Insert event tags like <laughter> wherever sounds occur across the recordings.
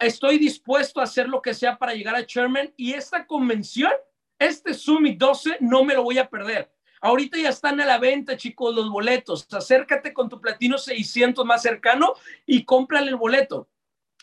estoy dispuesto a hacer lo que sea para llegar a Chairman y esta convención, este Summit 12, no me lo voy a perder. Ahorita ya están a la venta, chicos, los boletos. Acércate con tu platino 600 más cercano y cómprale el boleto.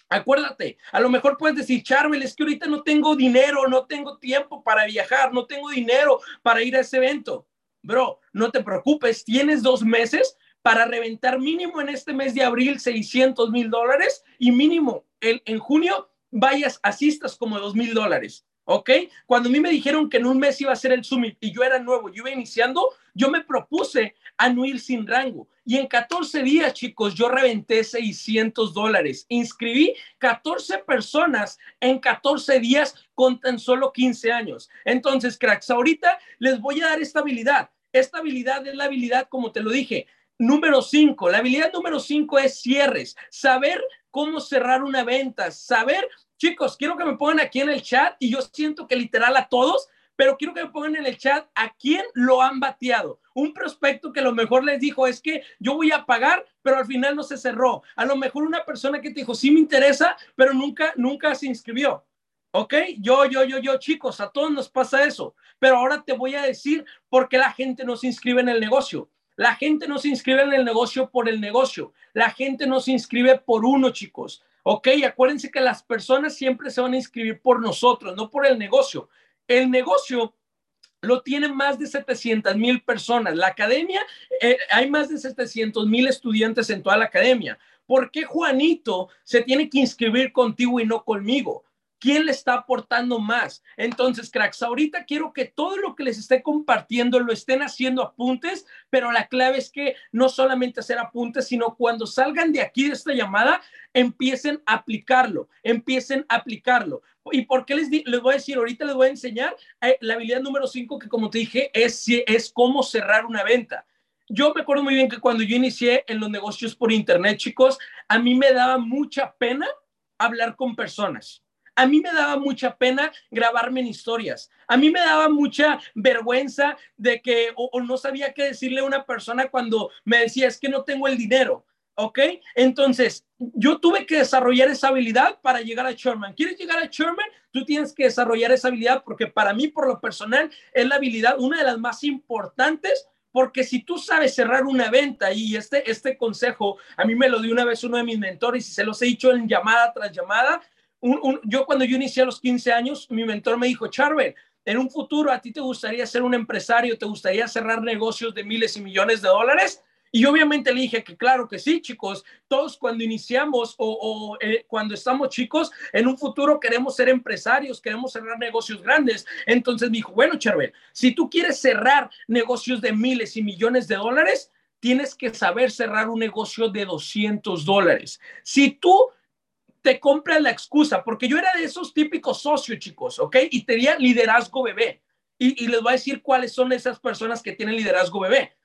Acuérdate, a lo mejor puedes decir, Charvel, es que ahorita no tengo dinero, no tengo tiempo para viajar, no tengo dinero para ir a ese evento. Bro, no te preocupes, tienes dos meses para reventar mínimo en este mes de abril 600 mil dólares y mínimo el, en junio vayas, asistas como dos mil dólares. ¿Ok? Cuando a mí me dijeron que en un mes iba a ser el summit y yo era nuevo, yo iba iniciando, yo me propuse a sin rango. Y en 14 días, chicos, yo reventé 600 dólares. Inscribí 14 personas en 14 días con tan solo 15 años. Entonces, cracks, ahorita les voy a dar esta habilidad. Esta habilidad es la habilidad, como te lo dije, número 5. La habilidad número 5 es cierres. Saber cómo cerrar una venta, saber Chicos, quiero que me pongan aquí en el chat y yo siento que literal a todos, pero quiero que me pongan en el chat a quién lo han bateado. Un prospecto que a lo mejor les dijo es que yo voy a pagar, pero al final no se cerró. A lo mejor una persona que te dijo, sí me interesa, pero nunca, nunca se inscribió. ¿Ok? Yo, yo, yo, yo, chicos, a todos nos pasa eso. Pero ahora te voy a decir por qué la gente no se inscribe en el negocio. La gente no se inscribe en el negocio por el negocio. La gente no se inscribe por uno, chicos. Ok, acuérdense que las personas siempre se van a inscribir por nosotros, no por el negocio. El negocio lo tienen más de 700 mil personas. La academia, eh, hay más de 700 mil estudiantes en toda la academia. ¿Por qué Juanito se tiene que inscribir contigo y no conmigo? ¿Quién le está aportando más? Entonces, cracks, ahorita quiero que todo lo que les esté compartiendo lo estén haciendo apuntes, pero la clave es que no solamente hacer apuntes, sino cuando salgan de aquí de esta llamada, empiecen a aplicarlo, empiecen a aplicarlo. ¿Y por qué les, les voy a decir? Ahorita les voy a enseñar eh, la habilidad número 5, que como te dije, es, es cómo cerrar una venta. Yo me acuerdo muy bien que cuando yo inicié en los negocios por internet, chicos, a mí me daba mucha pena hablar con personas a mí me daba mucha pena grabarme en historias. A mí me daba mucha vergüenza de que o, no sabía qué decirle a una persona cuando me decía, es que no tengo el dinero. ¿Ok? Entonces, yo tuve que desarrollar esa habilidad para llegar a Sherman. ¿Quieres llegar a Sherman? Tú tienes que desarrollar esa habilidad porque para mí, por lo personal, es la habilidad, una de las más importantes porque si tú sabes cerrar una venta y este, este consejo, a mí me lo dio una vez uno de mis mentores y se los he dicho en llamada tras llamada, yo cuando yo inicié a los 15 años, mi mentor me dijo, Charvel, en un futuro a ti te gustaría ser un empresario, te gustaría cerrar negocios de miles y millones de dólares. Y obviamente le dije que claro que sí, chicos, todos cuando iniciamos o, eh, cuando estamos chicos, en un futuro queremos ser empresarios, queremos cerrar negocios grandes. Entonces me dijo, bueno, Charvel, si tú quieres cerrar negocios de miles y millones de dólares, tienes que saber cerrar un negocio de 200 dólares. Si tú te compras la excusa, porque yo era de esos típicos socios, chicos, ¿ok? Y tenía liderazgo bebé. Y, les voy a decir cuáles son esas personas que tienen liderazgo bebé.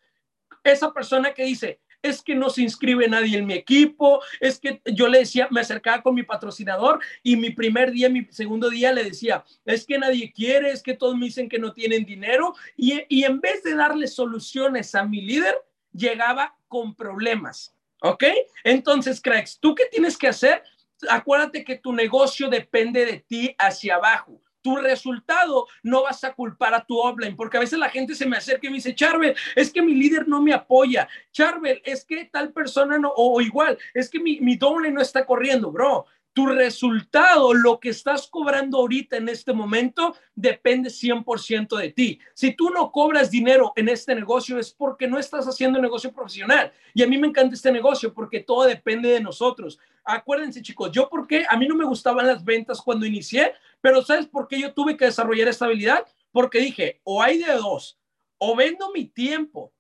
Esa persona que dice, es que no se inscribe nadie en mi equipo, es que yo le decía, me acercaba con mi patrocinador y mi primer día, mi segundo día le decía, es que nadie quiere, es que todos me dicen que no tienen dinero y, y en vez de darle soluciones a mi líder, llegaba con problemas. ¿Ok? Entonces, cracks, ¿tú qué tienes que hacer? Acuérdate que tu negocio depende de ti hacia abajo. Tu resultado no vas a culpar a tu offline, porque a veces la gente se me acerca y me dice, Charbel, es que mi líder no me apoya. Charbel, es que tal persona no, o, igual, es que mi, mi doble no está corriendo, bro tu resultado, lo que estás cobrando ahorita en este momento, depende 100% de ti. Si tú no cobras dinero en este negocio es porque no estás haciendo negocio profesional. Y a mí me encanta este negocio porque todo depende de nosotros. Acuérdense, chicos, yo porque a mí no me gustaban las ventas cuando inicié, pero ¿sabes por qué yo tuve que desarrollar esta habilidad? Porque dije, o hay de dos, o vendo mi tiempo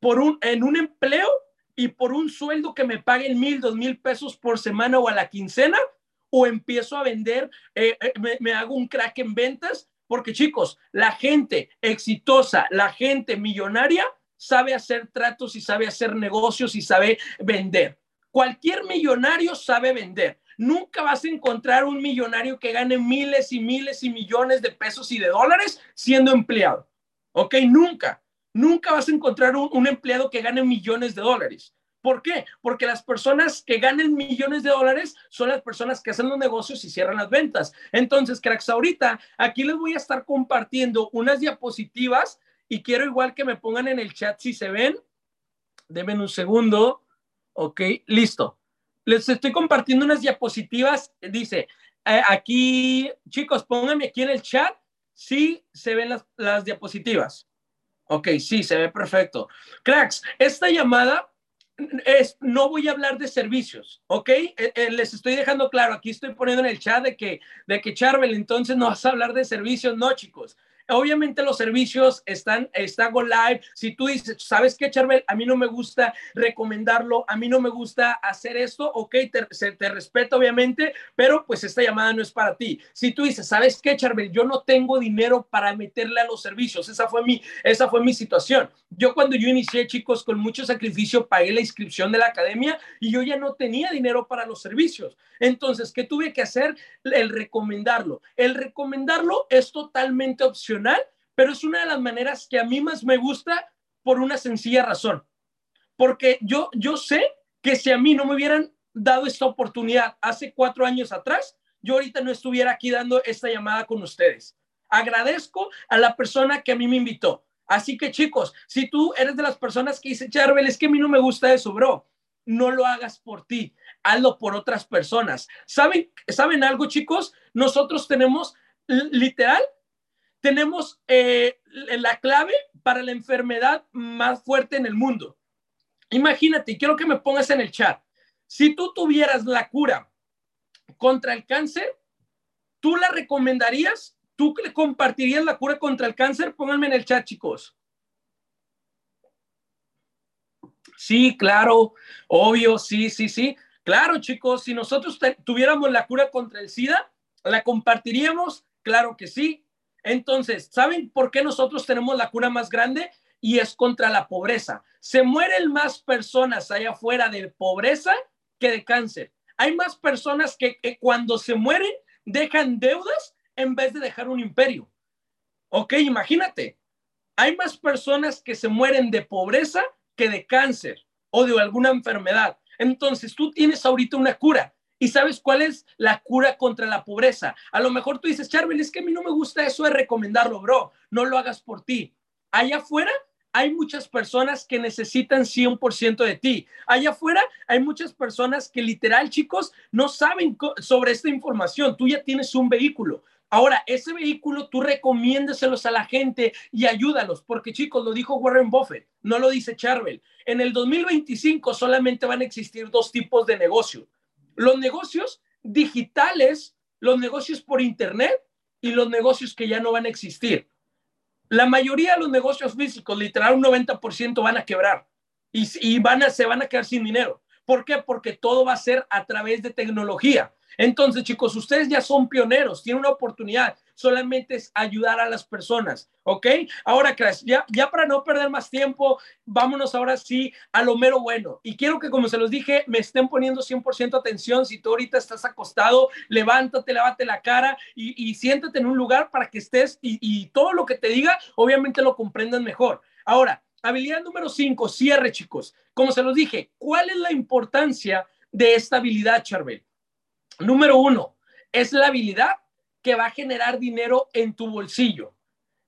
por un, en un empleo y por un sueldo que me paguen mil, dos mil pesos por semana o a la quincena, o empiezo a vender, eh, eh, me, hago un crack en ventas, porque chicos, la gente exitosa, la gente millonaria, sabe hacer tratos y sabe hacer negocios y sabe vender. Cualquier millonario sabe vender. Nunca vas a encontrar un millonario que gane miles y miles y millones de pesos y de dólares siendo empleado. ¿Ok? Nunca. Nunca vas a encontrar un, empleado que gane millones de dólares. ¿Por qué? Porque las personas que ganan millones de dólares son las personas que hacen los negocios y cierran las ventas. Entonces, cracks, ahorita aquí les voy a estar compartiendo unas diapositivas y quiero igual que me pongan en el chat si se ven. Denme un segundo. Ok, listo. Les estoy compartiendo unas diapositivas. Dice, eh, aquí, chicos, pónganme aquí en el chat si se ven las, diapositivas. Ok, sí, se ve perfecto. Cracks, esta llamada es, no voy a hablar de servicios, ¿ok? Eh, eh, les estoy dejando claro, aquí estoy poniendo en el chat de que, de que Charbel, entonces no vas a hablar de servicios, no, chicos. Obviamente los servicios están, está Go Live. Si tú dices, ¿sabes qué, Charbel? A mí no me gusta recomendarlo, a mí no me gusta hacer esto, ok, te, te respeto obviamente, pero pues esta llamada no es para ti. Si tú dices, ¿sabes qué, Charbel? Yo no tengo dinero para meterle a los servicios. Esa fue mi, esa fue mi situación. Yo cuando yo inicié, chicos, con mucho sacrificio, pagué la inscripción de la academia y yo ya no tenía dinero para los servicios. Entonces, ¿qué tuve que hacer? El recomendarlo. El recomendarlo es totalmente opcional pero es una de las maneras que a mí más me gusta por una sencilla razón. Porque yo, yo sé que si a mí no me hubieran dado esta oportunidad hace cuatro años atrás, yo ahorita no estuviera aquí dando esta llamada con ustedes. Agradezco a la persona que a mí me invitó. Así que chicos, si tú eres de las personas que dice, Charbel, es que a mí no me gusta eso, bro, no lo hagas por ti, hazlo por otras personas. ¿Saben, ¿saben algo, chicos? Nosotros tenemos literal tenemos eh, la clave para la enfermedad más fuerte en el mundo. Imagínate, quiero que me pongas en el chat. Si tú tuvieras la cura contra el cáncer, ¿tú la recomendarías? ¿Tú le compartirías la cura contra el cáncer? Pónganme en el chat, chicos. Sí, claro, obvio, sí, sí, sí. Claro, chicos, si nosotros tuviéramos la cura contra el SIDA, ¿la compartiríamos? Claro que sí. Entonces, ¿saben por qué nosotros tenemos la cura más grande? Y es contra la pobreza. Se mueren más personas allá afuera de pobreza que de cáncer. Hay más personas que, cuando se mueren dejan deudas en vez de dejar un imperio. Ok, imagínate. Hay más personas que se mueren de pobreza que de cáncer o de alguna enfermedad. Entonces, tú tienes ahorita una cura ¿Y sabes cuál es la cura contra la pobreza? A lo mejor tú dices, Charbel, es que a mí no me gusta eso de recomendarlo, bro. No lo hagas por ti. Allá afuera hay muchas personas que necesitan 100% de ti. Allá afuera hay muchas personas que literal, chicos, no saben sobre esta información. Tú ya tienes un vehículo. Ahora, ese vehículo tú recomiéndaselos a la gente y ayúdalos, porque chicos, lo dijo Warren Buffett, no lo dice Charbel. En el 2025 solamente van a existir dos tipos de negocio los negocios digitales, los negocios por Internet y los negocios que ya no van a existir. La mayoría de los negocios físicos, literal un 90% van a quebrar y, van a, se van a quedar sin dinero. ¿Por qué? Porque todo va a ser a través de tecnología. Entonces, chicos, ustedes ya son pioneros, tienen una oportunidad solamente es ayudar a las personas, ¿ok? Ahora, Crash, ya, ya para no perder más tiempo, vámonos ahora sí a lo mero bueno. Y quiero que, como se los dije, me estén poniendo 100% atención. Si tú ahorita estás acostado, levántate, levante la cara y, siéntate en un lugar para que estés y, y todo lo que te diga, obviamente lo comprendan mejor. Ahora, habilidad número 5, cierre, chicos. Como se los dije, ¿cuál es la importancia de esta habilidad, Charbel? Número uno, es la habilidad que va a generar dinero en tu bolsillo.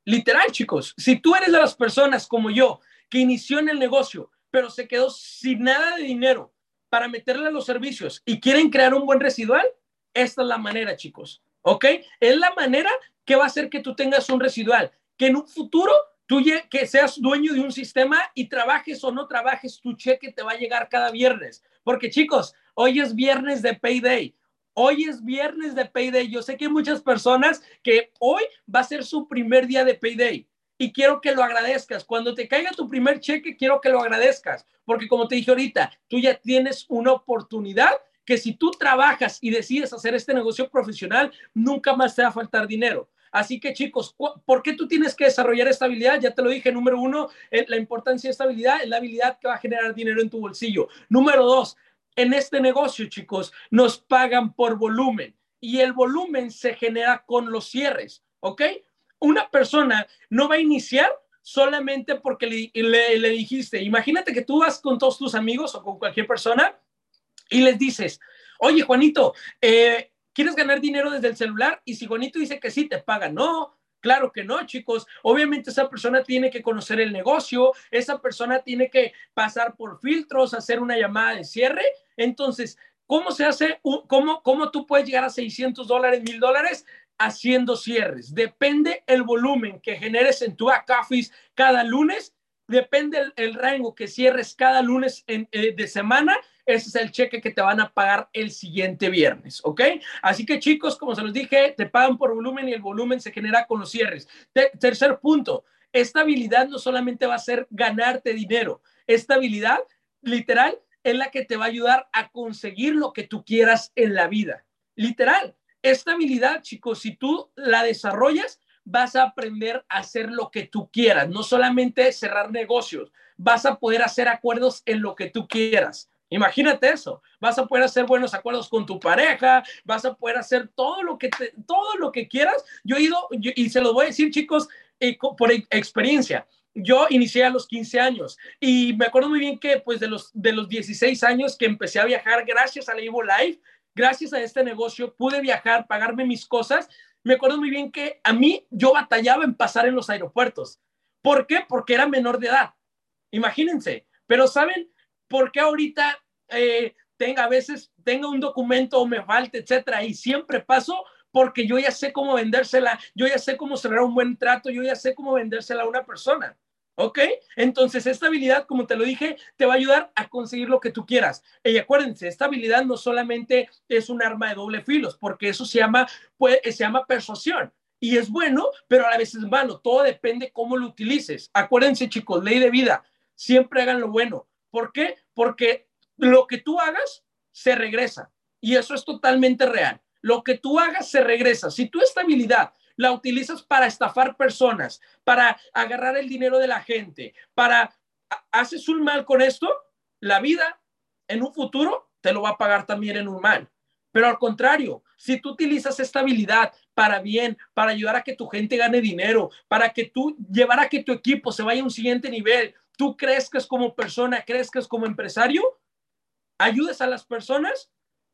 Literal, chicos, si tú eres de las personas como yo que inició en el negocio, pero se quedó sin nada de dinero para meterle a los servicios y quieren crear un buen residual, esta es la manera, chicos. ¿Ok? Es la manera que va a hacer que tú tengas un residual, que en un futuro tú que seas dueño de un sistema y trabajes o no trabajes, tu cheque te va a llegar cada viernes. Porque chicos, hoy es viernes de payday. Hoy es viernes de Payday. Yo sé que hay muchas personas que hoy va a ser su primer día de Payday y quiero que lo agradezcas. Cuando te caiga tu primer cheque, quiero que lo agradezcas, porque como te dije ahorita, tú ya tienes una oportunidad que si tú trabajas y decides hacer este negocio profesional, nunca más te va a faltar dinero. Así que chicos, ¿por qué tú tienes que desarrollar esta habilidad? Ya te lo dije, número uno, eh, la importancia de esta habilidad es la habilidad que va a generar dinero en tu bolsillo. Número dos, en este negocio, chicos, nos pagan por volumen y el volumen se genera con los cierres, ¿ok? Una persona no va a iniciar solamente porque le, le, dijiste, imagínate que tú vas con todos tus amigos o con cualquier persona y les dices, oye Juanito, eh, ¿quieres ganar dinero desde el celular? Y si Juanito dice que sí, te paga. No, Claro que no, chicos. Obviamente esa persona tiene que conocer el negocio, esa persona tiene que pasar por filtros, hacer una llamada de cierre. Entonces, ¿cómo se hace? ¿Cómo, cómo tú puedes llegar a 600 dólares, mil dólares? Haciendo cierres. Depende el volumen que generes en tu Acafis cada lunes, depende el, rango que cierres cada lunes eh, de semana ese es el cheque que te van a pagar el siguiente viernes, ¿ok? Así que chicos, como se los dije, te pagan por volumen y el volumen se genera con los cierres. tercer punto, estabilidad no solamente va a ser ganarte dinero, estabilidad literal es la que te va a ayudar a conseguir lo que tú quieras en la vida. Literal, estabilidad, chicos, si tú la desarrollas, vas a aprender a hacer lo que tú quieras, no solamente cerrar negocios, vas a poder hacer acuerdos en lo que tú quieras. Imagínate eso. Vas a poder hacer buenos acuerdos con tu pareja, vas a poder hacer todo lo que todo lo que quieras. Yo he ido y se lo voy a decir, chicos, eh, por experiencia. Yo inicié a los 15 años y me acuerdo muy bien que pues de los de los 16 años que empecé a viajar gracias a la Evo Life, gracias a este negocio pude viajar, pagarme mis cosas. Me acuerdo muy bien que a mí yo batallaba en pasar en los aeropuertos. ¿Por qué? Porque era menor de edad. Imagínense. Pero saben, ¿por qué ahorita eh, tenga a veces, tenga un documento o me falte, etcétera, y siempre paso porque yo ya sé cómo vendérsela, yo ya sé cómo cerrar un buen trato, yo ya sé cómo vendérsela a una persona. ¿Ok? Entonces, esta habilidad, como te lo dije, te va a ayudar a conseguir lo que tú quieras. Y acuérdense, esta habilidad no solamente es un arma de doble filos, porque eso se llama, se llama persuasión. Y es bueno, pero a la vez es malo. Todo depende cómo lo utilices. Acuérdense, chicos, ley de vida. Siempre hagan lo bueno. ¿Por qué? Porque lo que tú hagas se regresa. Y eso es totalmente real. Lo que tú hagas se regresa. Si tu estabilidad la utilizas para estafar personas, para agarrar el dinero de la gente, para haces un mal con esto, la vida en un futuro te lo va a pagar también en un mal. Pero al contrario, si tú utilizas esta habilidad para bien, para ayudar a que tu gente gane dinero, para que tú llevar a que tu equipo se vaya a un siguiente nivel, tú crezcas como persona, crezcas como empresario, ayudes a las personas,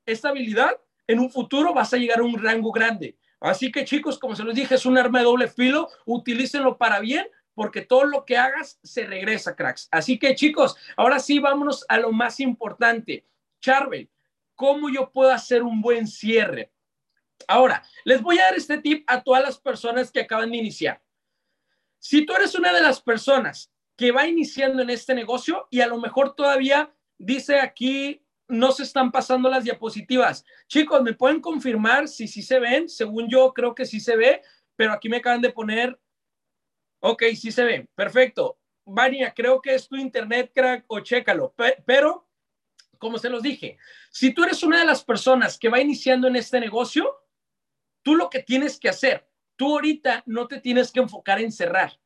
esta habilidad, en un futuro vas a llegar a un rango grande. Así que chicos, como se los dije, es un arma de doble filo, utilícenlo para bien, porque todo lo que hagas se regresa, cracks. Así que chicos, ahora sí, vámonos a lo más importante. Charbel, ¿cómo yo puedo hacer un buen cierre? Ahora, les voy a dar este tip a todas las personas que acaban de iniciar. Si tú eres una de las personas que va iniciando en este negocio y a lo mejor todavía Dice aquí, no se están pasando las diapositivas. Chicos, ¿me pueden confirmar si sí se ven? Según yo, creo que sí se ve, pero aquí me acaban de poner, ok, sí se ve, perfecto. Vania, creo que es tu internet, crack, o chécalo. Pero, como se los dije, si tú eres una de las personas que va iniciando en este negocio, tú lo que tienes que hacer, tú ahorita no te tienes que enfocar en cerrar.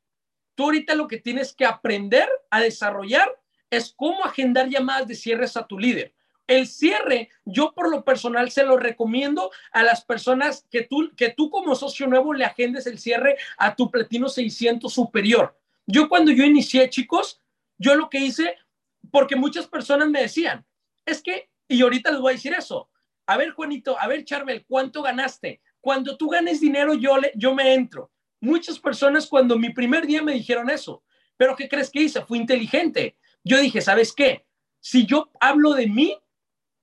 Tú ahorita lo que tienes que aprender a desarrollar es cómo agendar llamadas de cierres a tu líder. El cierre, yo por lo personal se lo recomiendo a las personas que tú, que tú como socio nuevo le agendes el cierre a tu platino 600 superior. Yo cuando yo inicié, chicos, yo lo que hice, porque muchas personas me decían, es que, y ahorita les voy a decir eso, a ver Juanito, a ver Charbel, ¿cuánto ganaste? Cuando tú ganes dinero, yo, le, yo me entro. Muchas personas cuando mi primer día me dijeron eso, pero ¿qué crees que hice? Fui inteligente yo dije, ¿sabes qué? Si yo hablo de mí,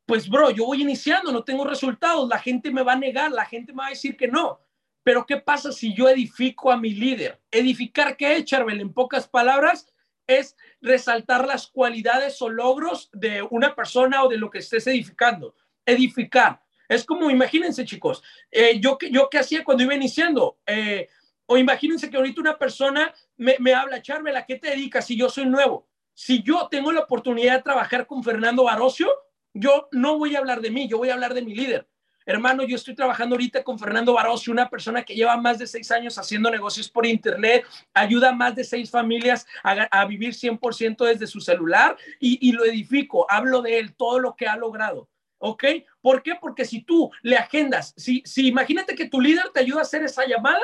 pues bro, yo voy iniciando, no tengo resultados, la gente me va a negar, la gente me va a decir que no. Pero ¿qué pasa si yo edifico a mi líder? Edificar, ¿qué es, Charbel? En pocas palabras, es resaltar las cualidades o logros de una persona o de lo que estés edificando. Edificar. Es como, imagínense, chicos, eh, yo, yo qué hacía cuando iba iniciando. Eh, o imagínense que ahorita una persona me, me habla, Charbel, ¿a qué te dedicas si yo soy nuevo? si yo tengo la oportunidad de trabajar con Fernando Barocio, yo no voy a hablar de mí, yo voy a hablar de mi líder. Hermano, yo estoy trabajando ahorita con Fernando Barocio, una persona que lleva más de seis años haciendo negocios por Internet, ayuda a más de seis familias a, vivir 100% desde su celular y, y lo edifico, hablo de él, todo lo que ha logrado. ¿Ok? ¿Por qué? Porque si tú le agendas, si, si imagínate que tu líder te ayuda a hacer esa llamada,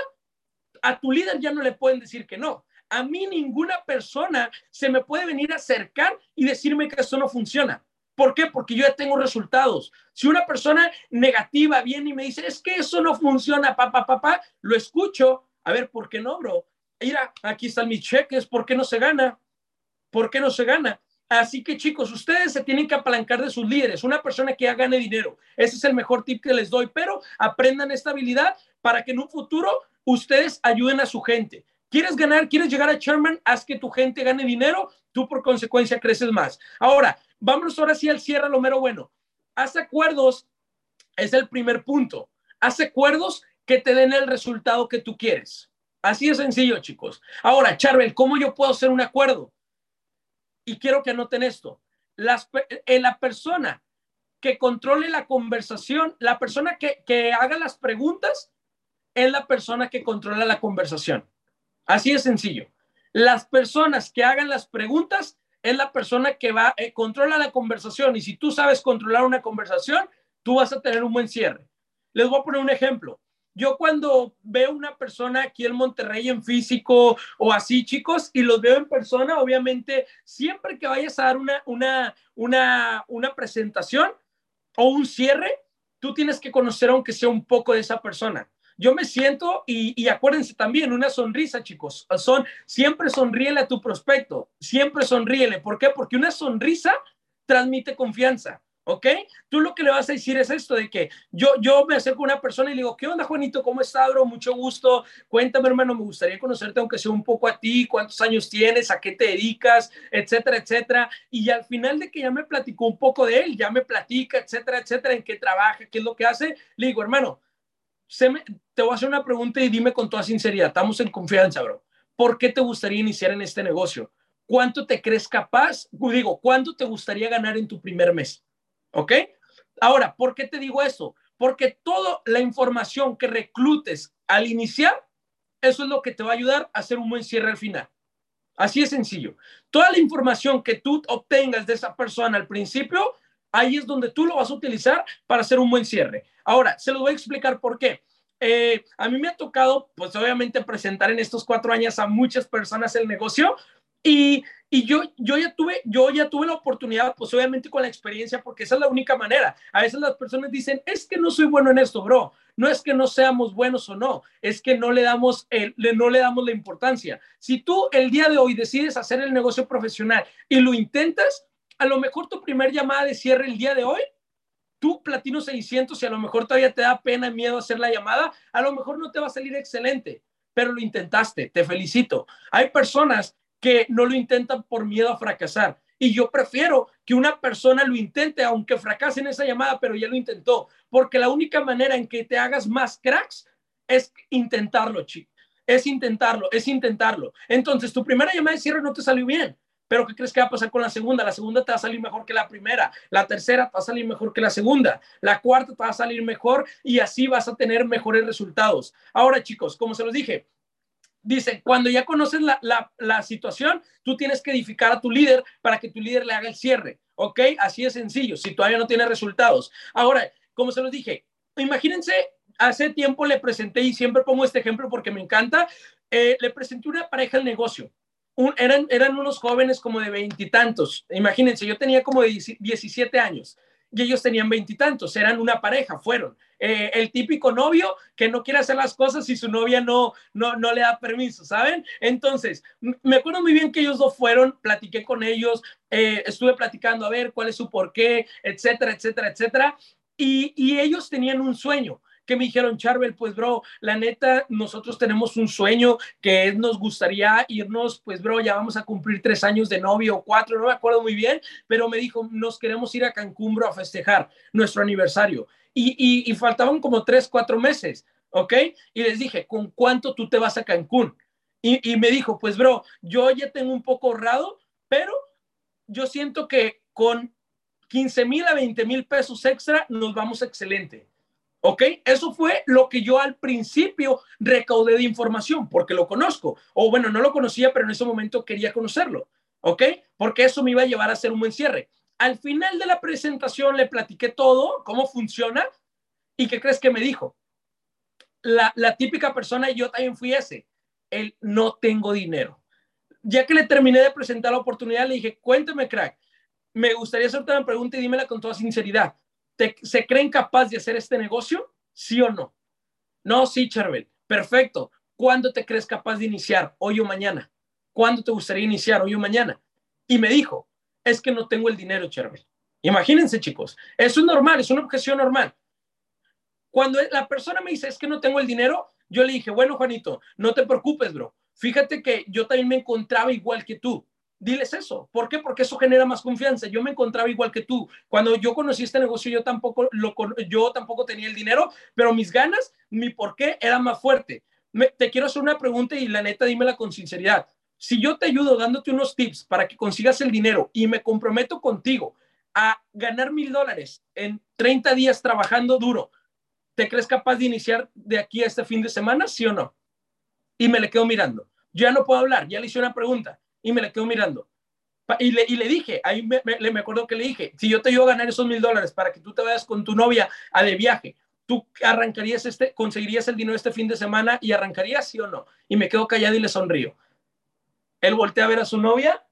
a tu líder ya no le pueden decir que no a mí ninguna persona se me puede venir a acercar y decirme que eso no funciona. ¿Por qué? Porque yo ya tengo resultados. Si una persona negativa viene y me dice, es que eso no funciona, papá, papá, lo escucho. A ver, ¿por qué no, bro? Mira, aquí están mis cheques, ¿por qué no se gana? ¿Por qué no se gana? Así que chicos, ustedes se tienen que apalancar de sus líderes, una persona que ya gane dinero. Ese es el mejor tip que les doy, pero aprendan esta habilidad para que en un futuro ustedes ayuden a su gente. ¿Quieres ganar? ¿Quieres llegar a chairman? Haz que tu gente gane dinero, tú por consecuencia creces más. Ahora, vámonos ahora sí al cierre, lo mero bueno. Haz acuerdos, es el primer punto. Haz acuerdos que te den el resultado que tú quieres. Así de sencillo, chicos. Ahora, Charbel, ¿cómo yo puedo hacer un acuerdo? Y quiero que anoten esto, las, eh, la persona que controle la conversación, la persona que, que haga las preguntas, es la persona que controla la conversación. Así de sencillo. Las personas que hagan las preguntas es la persona que va, eh, controla la conversación. Y si tú sabes controlar una conversación, tú vas a tener un buen cierre. Les voy a poner un ejemplo. Yo cuando veo una persona aquí en Monterrey en físico o así, chicos, y los veo en persona, obviamente, siempre que vayas a dar una, una, una, una presentación o un cierre, tú tienes que conocer aunque sea un poco de esa persona. Yo me siento y, acuérdense también, una sonrisa, chicos. Son, siempre sonríele a tu prospecto, siempre sonríele. ¿Por qué? Porque una sonrisa transmite confianza. ¿Ok? Tú lo que le vas a decir es esto de que yo, yo me acerco a una persona y le digo, ¿qué onda, Juanito? ¿Cómo estás, bro? Mucho gusto. Cuéntame, hermano, me gustaría conocerte, aunque sea un poco a ti, cuántos años tienes, a qué te dedicas, etcétera, etcétera. Y al final de que ya me platicó un poco de él, ya me platica, etcétera, etcétera, en qué trabaja, qué es lo que hace, le digo, hermano, te voy a hacer una pregunta y dime con toda sinceridad, estamos en confianza, bro. ¿Por qué te gustaría iniciar en este negocio? ¿Cuánto te crees capaz? Digo, ¿cuánto te gustaría ganar en tu primer mes? ¿Ok? Ahora, ¿por qué te digo eso? Porque toda la información que reclutes al iniciar, eso es lo que te va a ayudar a hacer un buen cierre al final. Así es sencillo. Toda la información que tú obtengas de esa persona al principio, ahí es donde tú lo vas a utilizar para hacer un buen cierre. Ahora, se lo voy a explicar por qué. Eh, a mí me ha tocado, pues obviamente, presentar en estos cuatro años a muchas personas el negocio y yo, ya tuve, la oportunidad, pues obviamente con la experiencia, porque esa es la única manera. A veces las personas dicen, es que no soy bueno en esto, bro. No es que no seamos buenos o no, es que no le damos, no le damos la importancia. Si tú el día de hoy decides hacer el negocio profesional y lo intentas, a lo mejor tu primer llamada de cierre el día de hoy, tú platino 600 y a lo mejor todavía te da pena, miedo hacer la llamada, a lo mejor no te va a salir excelente, pero lo intentaste, te felicito. Hay personas que no lo intentan por miedo a fracasar. Y yo prefiero que una persona lo intente, aunque fracase en esa llamada, pero ya lo intentó, porque la única manera en que te hagas más cracks es intentarlo, chico. Es intentarlo, es intentarlo. Entonces, tu primera llamada de cierre no te salió bien, pero ¿qué crees que va a pasar con la segunda? La segunda te va a salir mejor que la primera, la tercera te va a salir mejor que la segunda, la cuarta te va a salir mejor y así vas a tener mejores resultados. Ahora, chicos, como se los dije, dice, cuando ya conoces la, la, situación, tú tienes que edificar a tu líder para que tu líder le haga el cierre, ¿ok? Así de sencillo, si todavía no tiene resultados. Ahora, como se los dije, imagínense, hace tiempo le presenté, y siempre pongo este ejemplo porque me encanta, eh, le presenté una pareja al negocio. eran, eran unos jóvenes como de veintitantos. Imagínense, yo tenía como de 17 años y ellos tenían veintitantos, eran una pareja, fueron. Eh, el típico novio que no quiere hacer las cosas si su novia no, no, no le da permiso, ¿saben? Entonces, me acuerdo muy bien que ellos dos fueron, platiqué con ellos, eh, estuve platicando a ver cuál es su porqué, etcétera, etcétera, etcétera. Y, y ellos tenían un sueño que me dijeron, Charbel, pues bro, la neta, nosotros tenemos un sueño que nos gustaría irnos, pues bro, ya vamos a cumplir tres años de novio o cuatro, no me acuerdo muy bien, pero me dijo, nos queremos ir a Cancún, bro, a festejar nuestro aniversario. Y, y, faltaban como tres, cuatro meses, ¿ok? Y les dije, ¿con cuánto tú te vas a Cancún? Y, y me dijo, pues bro, yo ya tengo un poco ahorrado, pero yo siento que con 15 mil a 20 mil pesos extra nos vamos excelente. ¿Ok? Eso fue lo que yo al principio recaudé de información, porque lo conozco. O bueno, no lo conocía, pero en ese momento quería conocerlo. ¿Ok? Porque eso me iba a llevar a hacer un buen cierre. Al final de la presentación le platiqué todo, cómo funciona. ¿Y qué crees que me dijo? La, típica persona, y yo también fui ese, el no tengo dinero. ya que le terminé de presentar la oportunidad, le dije, cuéntame, crack, me gustaría hacerte una pregunta y dímela con toda sinceridad. ¿Se creen capaz de hacer este negocio? ¿Sí o no? No, sí, Charbel. Perfecto. ¿Cuándo te crees capaz de iniciar? ¿Hoy o mañana? ¿Cuándo te gustaría iniciar? ¿Hoy o mañana? Y me dijo, es que no tengo el dinero, Charbel. Imagínense, chicos. Eso es normal, es una objeción normal. Cuando la persona me dice, es que no tengo el dinero, yo le dije, bueno, Juanito, no te preocupes, bro. Fíjate que yo también me encontraba igual que tú. Diles eso. ¿Por qué? Porque eso genera más confianza. Yo me encontraba igual que tú. Cuando yo conocí este negocio, yo tampoco, lo, yo tampoco tenía el dinero, pero mis ganas, mi por qué era más fuerte. te quiero hacer una pregunta y la neta, dímela con sinceridad. Si yo te ayudo dándote unos tips para que consigas el dinero y me comprometo contigo a ganar mil dólares en 30 días trabajando duro, ¿te crees capaz de iniciar de aquí a este fin de semana? ¿Sí o no? Y me le quedo mirando. Ya no puedo hablar, ya le hice una pregunta y me le quedo mirando. Y le, y le dije, ahí me, me, me, acuerdo que le dije, si yo te ayudo a ganar esos mil dólares para que tú te vayas con tu novia a de viaje, ¿tú arrancarías este, conseguirías el dinero este fin de semana y arrancarías, sí o no? Y me quedo callado y le sonrío. Él voltea a ver a su novia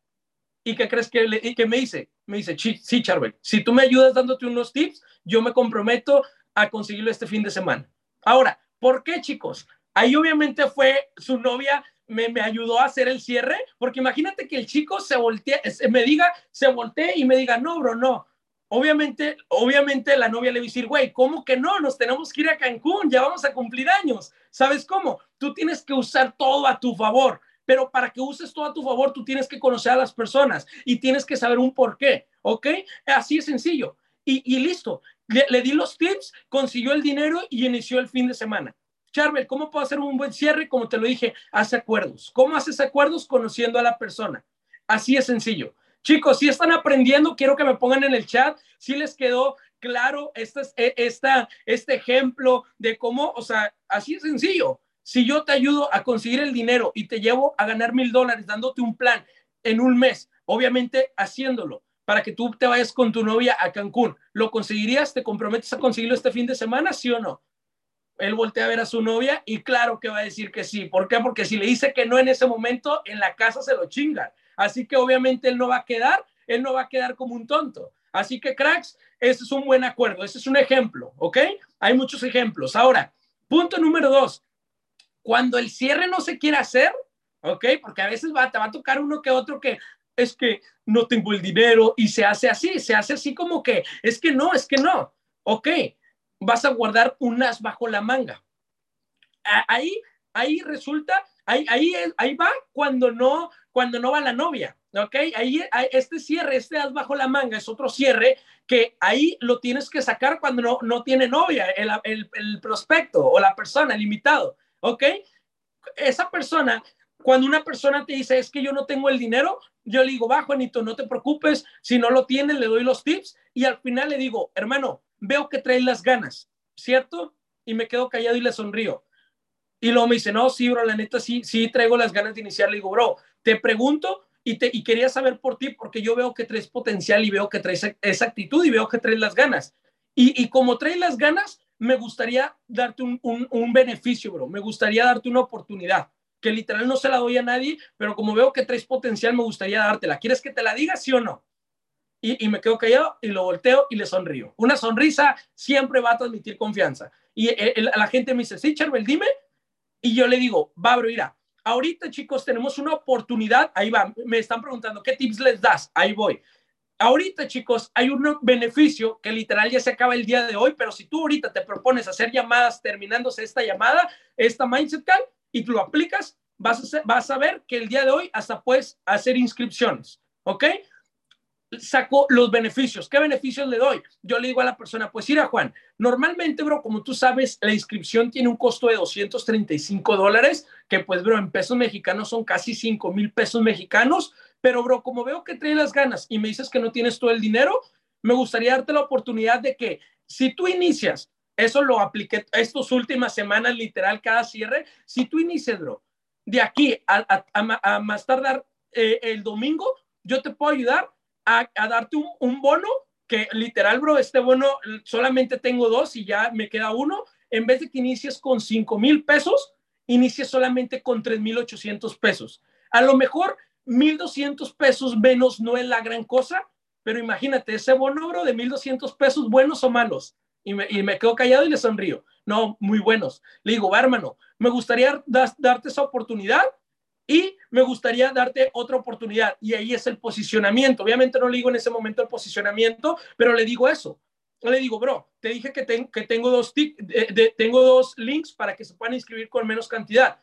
y ¿qué crees que, le, y que me dice? Me dice, sí, Charbel, si tú me ayudas dándote unos tips, yo me comprometo a conseguirlo este fin de semana. Ahora, ¿por qué, chicos? Ahí obviamente fue su novia me, me, ayudó a hacer el cierre, porque imagínate que el chico se voltee, me diga, se voltee y me diga, no, bro, no. Obviamente, obviamente la novia le va a decir, güey, ¿cómo que no? Nos tenemos que ir a Cancún, ya vamos a cumplir años. ¿Sabes cómo? Tú tienes que usar todo a tu favor, pero para que uses todo a tu favor, tú tienes que conocer a las personas y tienes que saber un por qué, ¿ok? Así es sencillo. Y, y listo, le di los tips, consiguió el dinero y inició el fin de semana. Charbel, ¿cómo puedo hacer un buen cierre? Como te lo dije, hace acuerdos. ¿Cómo haces acuerdos? Conociendo a la persona. Así es sencillo. Chicos, si están aprendiendo, quiero que me pongan en el chat si les quedó claro este, esta, este ejemplo de cómo, o sea, así es sencillo. Si yo te ayudo a conseguir el dinero y te llevo a ganar mil dólares dándote un plan en un mes, obviamente haciéndolo para que tú te vayas con tu novia a Cancún, ¿lo conseguirías? ¿Te comprometes a conseguirlo este fin de semana? ¿Sí o no? Él voltea a ver a su novia y claro que va a decir que sí. ¿Por qué? Porque si le dice que no en ese momento, en la casa se lo chingan. Así que obviamente él no va a quedar, él no va a quedar como un tonto. Así que cracks, ese es un buen acuerdo, ese es un ejemplo, ¿ok? Hay muchos ejemplos. Ahora, punto número dos, cuando el cierre no se quiere hacer, ¿ok? Porque a veces va, te va a tocar uno que otro que es que no tengo el dinero y se hace así, se hace así como que es que no, es que no, ¿ok? Vas a guardar un as bajo la manga. Ahí, ahí resulta, ahí, ahí, ahí va cuando no, cuando no va la novia, ¿ok? Ahí, este cierre, este as bajo la manga es otro cierre que ahí lo tienes que sacar cuando no, no tiene novia, el, el, prospecto o la persona, el invitado, ¿ok? Esa persona cuando una persona te dice, es que yo no tengo el dinero, yo le digo, va, Juanito, no te preocupes, si no lo tienes, le doy los tips y al final le digo, hermano, veo que traes las ganas, ¿cierto? Y me quedo callado y le sonrío. Y luego me dice, no, sí, bro, la neta, sí, sí traigo las ganas de iniciar. Le digo, bro, te pregunto y, te, y quería saber por ti porque yo veo que traes potencial y veo que traes esa actitud y veo que traes las ganas. Y, y como traes las ganas, me gustaría darte un, un, un beneficio, bro. Me gustaría darte una oportunidad que literal no se la doy a nadie, pero como veo que traes potencial, me gustaría dártela. ¿Quieres que te la diga, sí o no? Y, me quedo callado y lo volteo y le sonrío. Una sonrisa siempre va a transmitir confianza. Y la gente me dice, sí, Charbel, dime. Y yo le digo, va, bro, mira, ahorita chicos tenemos una oportunidad, ahí va, me están preguntando, ¿qué tips les das? Ahí voy. Ahorita, chicos, hay un beneficio que literal ya se acaba el día de hoy, pero si tú ahorita te propones hacer llamadas terminándose esta llamada, esta Mindset Call, y tú lo aplicas, vas a, vas a ver que el día de hoy hasta puedes hacer inscripciones, ¿ok? Saco los beneficios. ¿Qué beneficios le doy? Yo le digo a la persona, pues mira, Juan, normalmente, bro, como tú sabes, la inscripción tiene un costo de 235 dólares, que pues, bro, en pesos mexicanos son casi 5 mil pesos mexicanos, pero, bro, como veo que trae las ganas y me dices que no tienes todo el dinero, me gustaría darte la oportunidad de que si tú inicias, eso lo apliqué estas últimas semanas, literal, cada cierre, si tú inicias, bro, de aquí a, más tardar eh, el domingo, yo te puedo ayudar a, darte un, bono que literal, bro, este bono solamente tengo dos y ya me queda uno. En vez de que inicies con 5 mil pesos, inicies solamente con 3 mil 800 pesos. A lo mejor 1200 pesos menos no es la gran cosa, pero imagínate ese bono, bro, de 1200 pesos, buenos o malos. Y me, y me quedo callado y le sonrío. No, muy buenos. Le digo, va, hermano, me gustaría darte esa oportunidad y me gustaría darte otra oportunidad. Y ahí es el posicionamiento. Obviamente no le digo en ese momento el posicionamiento, pero le digo eso. Le digo, bro, te dije que, que tengo, dos tengo dos links para que se puedan inscribir con menos cantidad.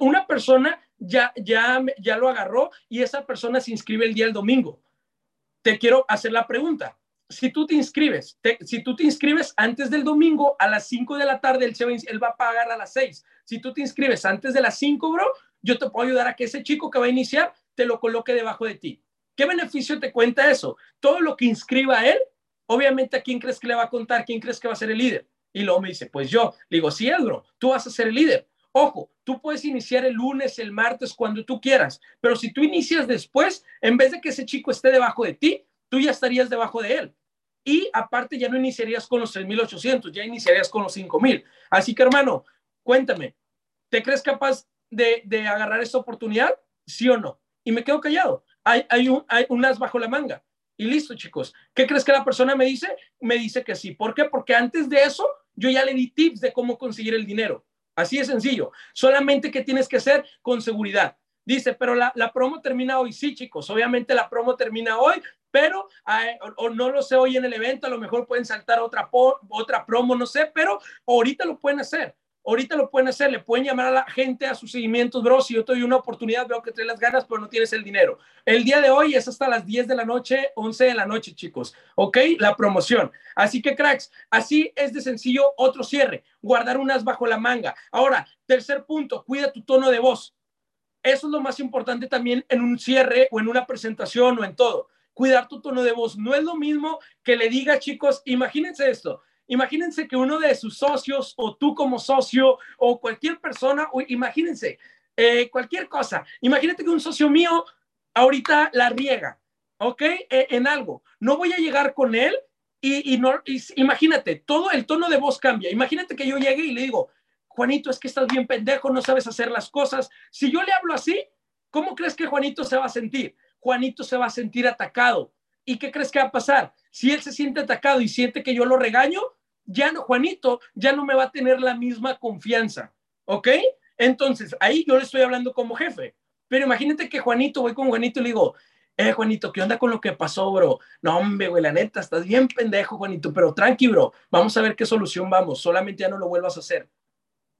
Una persona ya, ya, ya lo agarró y esa persona se inscribe el día del domingo. Te quiero hacer la pregunta. Si tú te inscribes, si tú te inscribes antes del domingo a las 5 de la tarde, él, él va a pagar a las 6. Si tú te inscribes antes de las 5, bro, yo te puedo ayudar a que ese chico que va a iniciar te lo coloque debajo de ti. ¿Qué beneficio te cuenta eso? Todo lo que inscriba a él, obviamente a quién crees que le va a contar, quién crees que va a ser el líder. Y luego me dice, pues yo, le digo, sí, Edro, tú vas a ser el líder. Ojo, tú puedes iniciar el lunes, el martes, cuando tú quieras, pero si tú inicias después, en vez de que ese chico esté debajo de ti, tú ya estarías debajo de él. Y aparte ya no iniciarías con los 3.800, ya iniciarías con los 5.000. Así que hermano, cuéntame, ¿te crees capaz de, de, agarrar esta oportunidad? ¿Sí o no? Y me quedo callado. Hay, hay, un, hay un as bajo la manga. Y listo, chicos. ¿Qué crees que la persona me dice? Me dice que sí. ¿Por qué? Porque antes de eso, yo ya le di tips de cómo conseguir el dinero. Así de sencillo. Solamente que tienes que hacer con seguridad. Dice, pero la, la, promo termina hoy. Sí, chicos, obviamente la promo termina hoy, pero o, no lo sé hoy en el evento, a lo mejor pueden saltar otra, otra promo, no sé, pero ahorita lo pueden hacer. Ahorita lo pueden hacer, le pueden llamar a la gente a sus seguimientos, bro. Si yo te doy una oportunidad, veo que traes las ganas, pero no tienes el dinero. El día de hoy es hasta las 10 de la noche, 11 de la noche, chicos. ¿Ok? La promoción. Así que, cracks, así es de sencillo otro cierre. Guardar unas bajo la manga. Ahora, tercer punto, cuida tu tono de voz. Eso es lo más importante también en un cierre o en una presentación o en todo. Cuidar tu tono de voz. No es lo mismo que le diga, chicos, imagínense esto Imagínense que uno de sus socios o tú como socio o cualquier persona, o imagínense eh, cualquier cosa. Imagínate que un socio mío ahorita la riega, ¿ok? E, en algo. No voy a llegar con él y, no, imagínate, todo el tono de voz cambia. Imagínate que yo llegue y le digo, Juanito, es que estás bien pendejo, no sabes hacer las cosas. Si yo le hablo así, ¿cómo crees que Juanito se va a sentir? Juanito se va a sentir atacado. ¿Y qué crees que va a pasar? Si él se siente atacado y siente que yo lo regaño, ya no, Juanito ya no me va a tener la misma confianza, ¿ok? Entonces, ahí yo le estoy hablando como jefe, pero imagínate que Juanito, voy con Juanito y le digo, eh, Juanito, ¿qué onda con lo que pasó, bro? No, hombre, güey, la neta, estás bien pendejo, Juanito, pero tranqui, bro, vamos a ver qué solución vamos, solamente ya no lo vuelvas a hacer,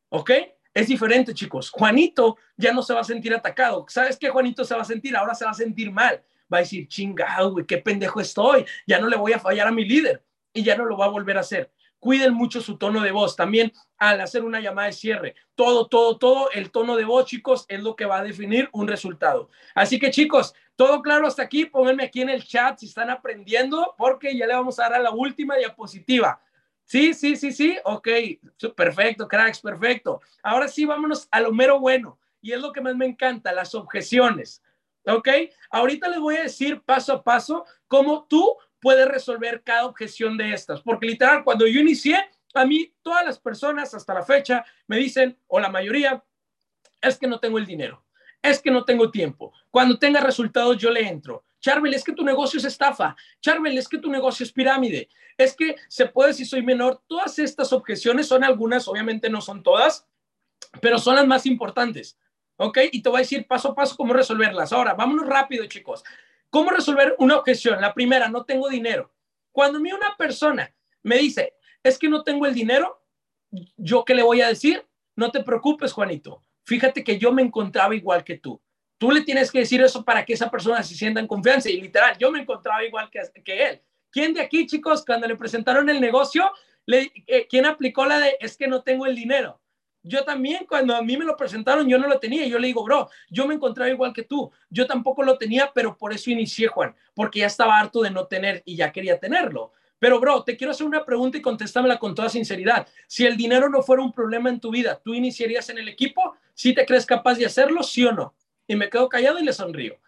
¿ok? Es diferente, chicos. Juanito ya no se va a sentir atacado. ¿Sabes qué, Juanito se va a sentir? Ahora se va a sentir mal. Va a decir, chingado, güey, qué pendejo estoy. Ya no le voy a fallar a mi líder y ya no lo va a volver a hacer cuiden mucho su tono de voz. También al hacer una llamada de cierre, todo, todo, todo, el tono de voz, chicos, es lo que va a definir un resultado. Así que, chicos, todo claro hasta aquí. Pónganme aquí en el chat si están aprendiendo, porque ya le vamos a dar a la última diapositiva. Sí, sí, sí, sí. Ok, perfecto, cracks, perfecto. Ahora sí, vámonos a lo mero bueno. Y es lo que más me encanta, las objeciones. ¿Ok? Ahorita les voy a decir paso a paso cómo tú puede resolver cada objeción de estas. Porque literal, cuando yo inicié, a mí todas las personas hasta la fecha me dicen, o la mayoría, es que no tengo el dinero, es que no tengo tiempo. Cuando tenga resultados, yo le entro. Charbel, es que tu negocio es estafa. Charbel, es que tu negocio es pirámide. Es que se puede si soy menor. Todas estas objeciones son algunas, obviamente no son todas, pero son las más importantes. ¿Ok? Y te voy a decir paso a paso cómo resolverlas. Ahora, vámonos rápido, chicos. ¿Cómo resolver una objeción? La primera, no tengo dinero. Cuando a una persona me dice, es que no tengo el dinero, ¿yo qué le voy a decir? No te preocupes, Juanito. Fíjate que yo me encontraba igual que tú. Tú le tienes que decir eso para que esa persona se sienta en confianza. Y literal, yo me encontraba igual que, que él. ¿Quién de aquí, chicos, cuando le presentaron el negocio, le, eh, ¿quién aplicó la de es que no tengo el dinero? Yo también, cuando a mí me lo presentaron, yo no lo tenía. Yo le digo, bro, yo me encontraba igual que tú. Yo tampoco lo tenía, pero por eso inicié, Juan, porque ya estaba harto de no tener y ya quería tenerlo. Pero, bro, te quiero hacer una pregunta y contéstamela con toda sinceridad. Si el dinero no fuera un problema en tu vida, ¿tú iniciarías en el equipo? ¿Sí te crees capaz de hacerlo, sí o no? Y me quedo callado y le sonrío.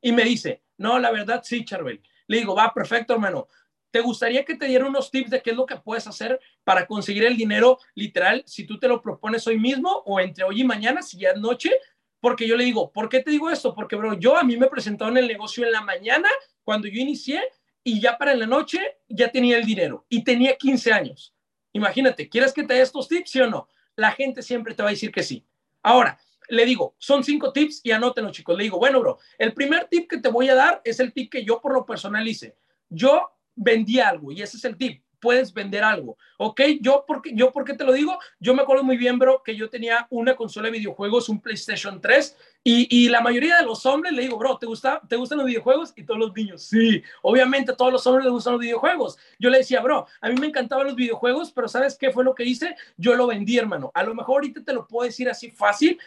Y me dice, no, la verdad sí, Charbel. Le digo, va, perfecto, hermano. ¿Te gustaría que te diera unos tips de qué es lo que puedes hacer para conseguir el dinero literal si tú te lo propones hoy mismo o entre hoy y mañana, si ya es noche? Porque yo le digo, ¿por qué te digo esto? Porque, bro, yo a mí me presentaron el negocio en la mañana cuando yo inicié y ya para la noche ya tenía el dinero y tenía 15 años. Imagínate, ¿quieres que te dé estos tips, sí o no? La gente siempre te va a decir que sí. Ahora, le digo, son cinco tips y anótenlo, chicos. Le digo, bueno, bro, el primer tip que te voy a dar es el tip que yo por lo personal hice. Yo vendí algo y ese es el tip puedes vender algo, ¿ok? Yo, porque, yo, ¿por qué te lo digo? Yo me acuerdo muy bien, bro, que yo tenía una consola de videojuegos, un PlayStation 3, y, y, la mayoría de los hombres le digo, bro, ¿te, gusta, ¿te gustan los videojuegos? Y todos los niños, sí, obviamente a todos los hombres les gustan los videojuegos. Yo le decía, bro, a mí me encantaban los videojuegos, pero ¿sabes qué fue lo que hice? Yo lo vendí, hermano. A lo mejor ahorita te lo puedo decir así fácil,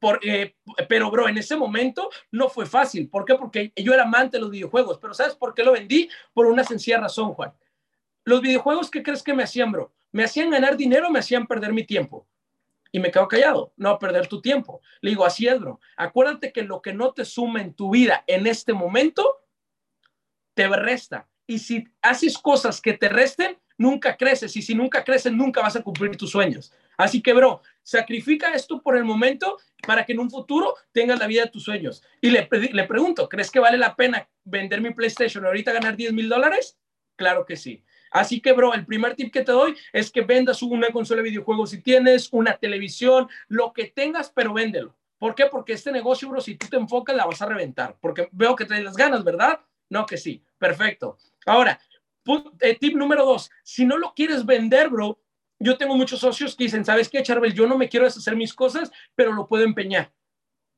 por, eh, pero, bro, en ese momento no fue fácil. ¿Por qué? Porque yo era amante de los videojuegos. Pero ¿sabes por qué lo vendí? Por una sencilla razón, Juan. Los videojuegos, ¿qué crees que me hacían, bro? ¿Me hacían ganar dinero me hacían perder mi tiempo? Y me quedo callado, no perder tu tiempo. Le digo, así es, bro. Acuérdate que lo que no te suma en tu vida en este momento, te resta. Y si haces cosas que te resten, nunca creces. Y si nunca creces, nunca vas a cumplir tus sueños. Así que, bro, sacrifica esto por el momento para que en un futuro tengas la vida de tus sueños. Y le, pregunto, ¿crees que vale la pena vender mi PlayStation ahorita ganar 10 mil dólares? Claro que sí. Así que, bro, el primer tip que te doy es que vendas una consola de videojuegos si tienes, una televisión, lo que tengas, pero véndelo. ¿Por qué? Porque este negocio, bro, si tú te enfocas, la vas a reventar. Porque veo que traes las ganas, ¿verdad? No, que sí. Perfecto. Ahora, eh, tip número dos. Si no lo quieres vender, bro, yo tengo muchos socios que dicen, ¿sabes qué, Charbel? Yo no me quiero deshacer mis cosas, pero lo puedo empeñar.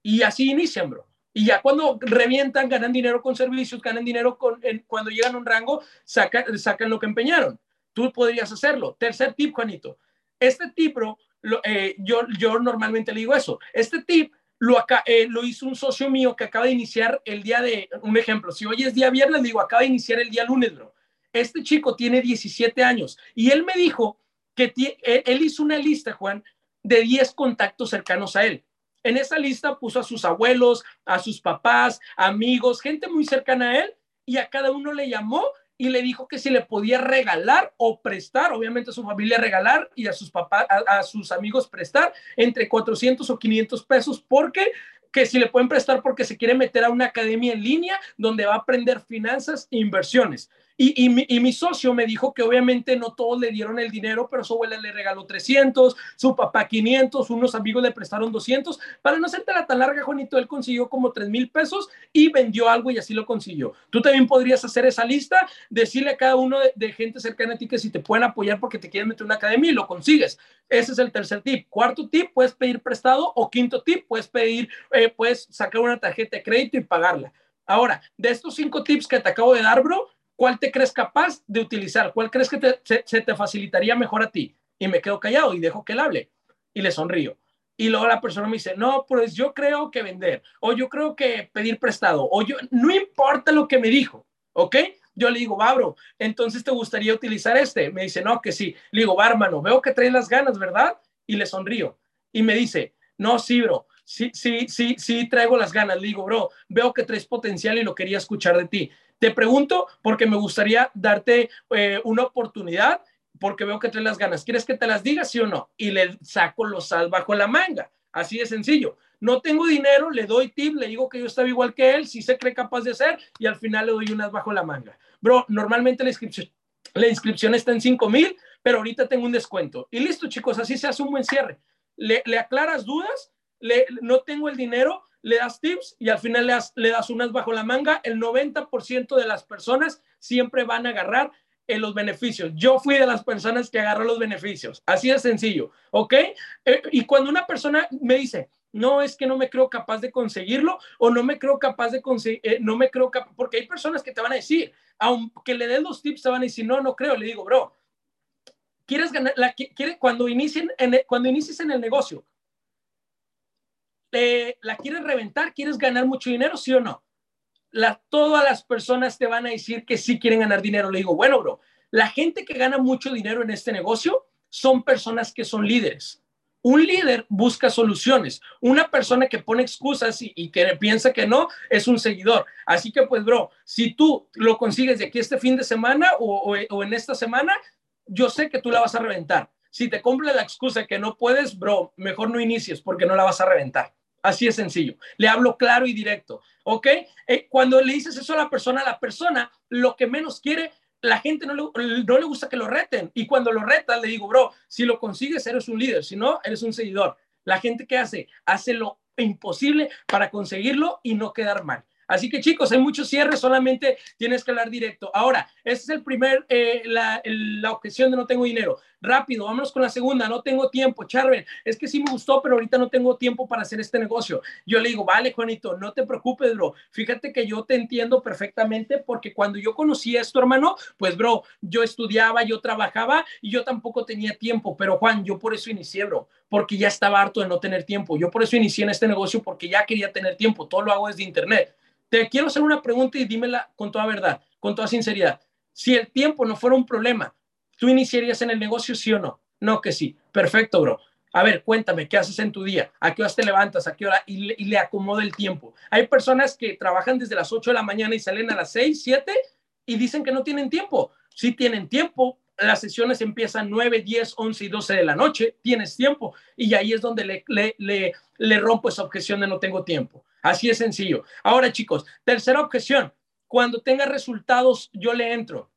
Y así inician, bro. Y ya cuando revientan, ganan dinero con servicios, ganan dinero con, cuando llegan a un rango, sacan, lo que empeñaron. Tú podrías hacerlo. Tercer tip, Juanito. Este tip, bro, eh, yo, normalmente le digo eso. Este tip lo, eh, lo hizo un socio mío que acaba de iniciar el día de, un ejemplo, si hoy es día viernes, digo, acaba de iniciar el día lunes, bro. Este chico tiene 17 años y él me dijo que él hizo una lista, Juan, de 10 contactos cercanos a él. En esa lista puso a sus abuelos, a sus papás, amigos, gente muy cercana a él, y a cada uno le llamó y le dijo que si le podía regalar o prestar, obviamente a su familia regalar y a sus papás, a, sus amigos prestar entre 400 o 500 pesos, porque que si le pueden prestar porque se quiere meter a una academia en línea donde va a aprender finanzas e inversiones. Y, mi, socio me dijo que obviamente no todos le dieron el dinero, pero su abuela le regaló 300, su papá 500, unos amigos le prestaron 200. Para no la tan larga, Juanito, él consiguió como 3 mil pesos y vendió algo y así lo consiguió. Tú también podrías hacer esa lista, decirle a cada uno de, gente cercana a ti que si te pueden apoyar porque te quieren meter en una academia y lo consigues. Ese es el tercer tip. Cuarto tip, puedes pedir prestado o quinto tip, puedes pedir, eh, puedes sacar una tarjeta de crédito y pagarla. Ahora, de estos cinco tips que te acabo de dar, bro, ¿cuál te crees capaz de utilizar? ¿Cuál crees que se, te facilitaría mejor a ti? Y me quedo callado y dejo que él hable y le sonrío. Y luego la persona me dice, no, pues yo creo que vender, o yo creo que pedir prestado, o yo, no importa lo que me dijo, ¿ok? Yo le digo, va, bro, entonces te gustaría utilizar este. Me dice, no, que sí. Le digo, va, hermano, veo que traes las ganas, ¿verdad? Y le sonrío. Y me dice, no, sí, bro, sí, sí, sí, sí, traigo las ganas. Le digo, bro, veo que traes potencial y lo quería escuchar de ti. Te pregunto porque me gustaría darte eh, una oportunidad porque veo que traes las ganas. ¿Quieres que te las diga, sí o no? Y le saco los sal bajo la manga. Así de sencillo. No tengo dinero, le doy tip, le digo que yo estaba igual que él, si se cree capaz de hacer, y al final le doy unas bajo la manga. Bro, normalmente la inscripción, está en 5 mil, pero ahorita tengo un descuento. Y listo, chicos, así se hace un buen cierre. Le, aclaras dudas, le, no tengo el dinero, le das tips y al final le das, le das unas bajo la manga, el 90% de las personas siempre van a agarrar en los beneficios. Yo fui de las personas que agarró los beneficios. Así de sencillo, ¿ok? Eh, y cuando una persona me dice, no es que no me creo capaz de conseguirlo o no me creo capaz de conseguir, eh, no me creo capaz, porque hay personas que te van a decir, aunque le den los tips, te van a decir, no, no creo. Le digo, bro, ¿quieres ganar? La, quiere, cuando, inicien en, cuando inicies en el negocio, ¿la quieres reventar? ¿Quieres ganar mucho dinero? ¿Sí o no? Todas las personas te van a decir que sí quieren ganar dinero. Le digo, bueno, bro, la gente que gana mucho dinero en este negocio son personas que son líderes. Un líder busca soluciones. Una persona que pone excusas y, que piensa que no es un seguidor. Así que, pues, bro, si tú lo consigues de aquí este fin de semana o, o en esta semana, yo sé que tú la vas a reventar. Si te cumple la excusa que no puedes, bro, mejor no inicies porque no la vas a reventar. Así es sencillo. Le hablo claro y directo. ¿Ok? Eh, cuando le dices eso a la persona, la persona lo que menos quiere, la gente no le, no le gusta que lo reten. Y cuando lo retan, le digo, bro, si lo consigues, eres un líder. Si no, eres un seguidor. La gente que hace, hace lo imposible para conseguirlo y no quedar mal. Así que chicos, hay muchos cierres, solamente tienes que hablar directo. Ahora, esta es el primer, eh, la, objeción de no tengo dinero. Rápido, vámonos con la segunda, no tengo tiempo. Charvel, es que sí me gustó, pero ahorita no tengo tiempo para hacer este negocio. Yo le digo, vale, Juanito, no te preocupes, bro. Fíjate que yo te entiendo perfectamente porque cuando yo conocí esto, hermano, pues, bro, yo estudiaba, yo trabajaba y yo tampoco tenía tiempo. Pero, Juan, yo por eso inicié, bro, porque ya estaba harto de no tener tiempo. Yo por eso inicié en este negocio porque ya quería tener tiempo. Todo lo hago desde internet. Te quiero hacer una pregunta y dímela con toda verdad, con toda sinceridad. Si el tiempo no fuera un problema, ¿tú iniciarías en el negocio, sí o no? No, que sí. Perfecto, bro. A ver, cuéntame, ¿qué haces en tu día? ¿A qué hora te levantas? ¿A qué hora? Y le, y acomoda el tiempo. Hay personas que trabajan desde las 8 de la mañana y salen a las 6, 7 y dicen que no tienen tiempo. Sí tienen tiempo, las sesiones empiezan 9, 10, 11 y 12 de la noche, tienes tiempo. Y ahí es donde le, le rompo esa objeción de no tengo tiempo. Así es sencillo. Ahora, chicos, tercera objeción. Cuando tenga resultados, yo le entro.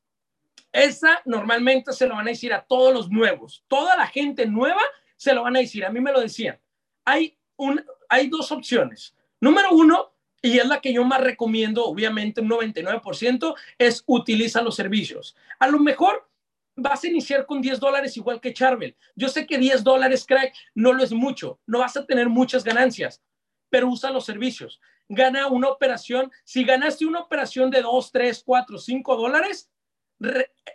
Esa normalmente se lo van a decir a todos los nuevos. Toda la gente nueva se lo van a decir. A mí me lo decían. Hay, un, hay dos opciones. Número uno, y es la que yo más recomiendo, obviamente un 99%, es utiliza los servicios. A lo mejor vas a iniciar con 10 dólares igual que Charvel. Yo sé que 10 dólares, crack, no lo es mucho. No vas a tener muchas ganancias pero usa los servicios. Gana una operación. Si ganaste una operación de 2, 3, 4, 5 dólares,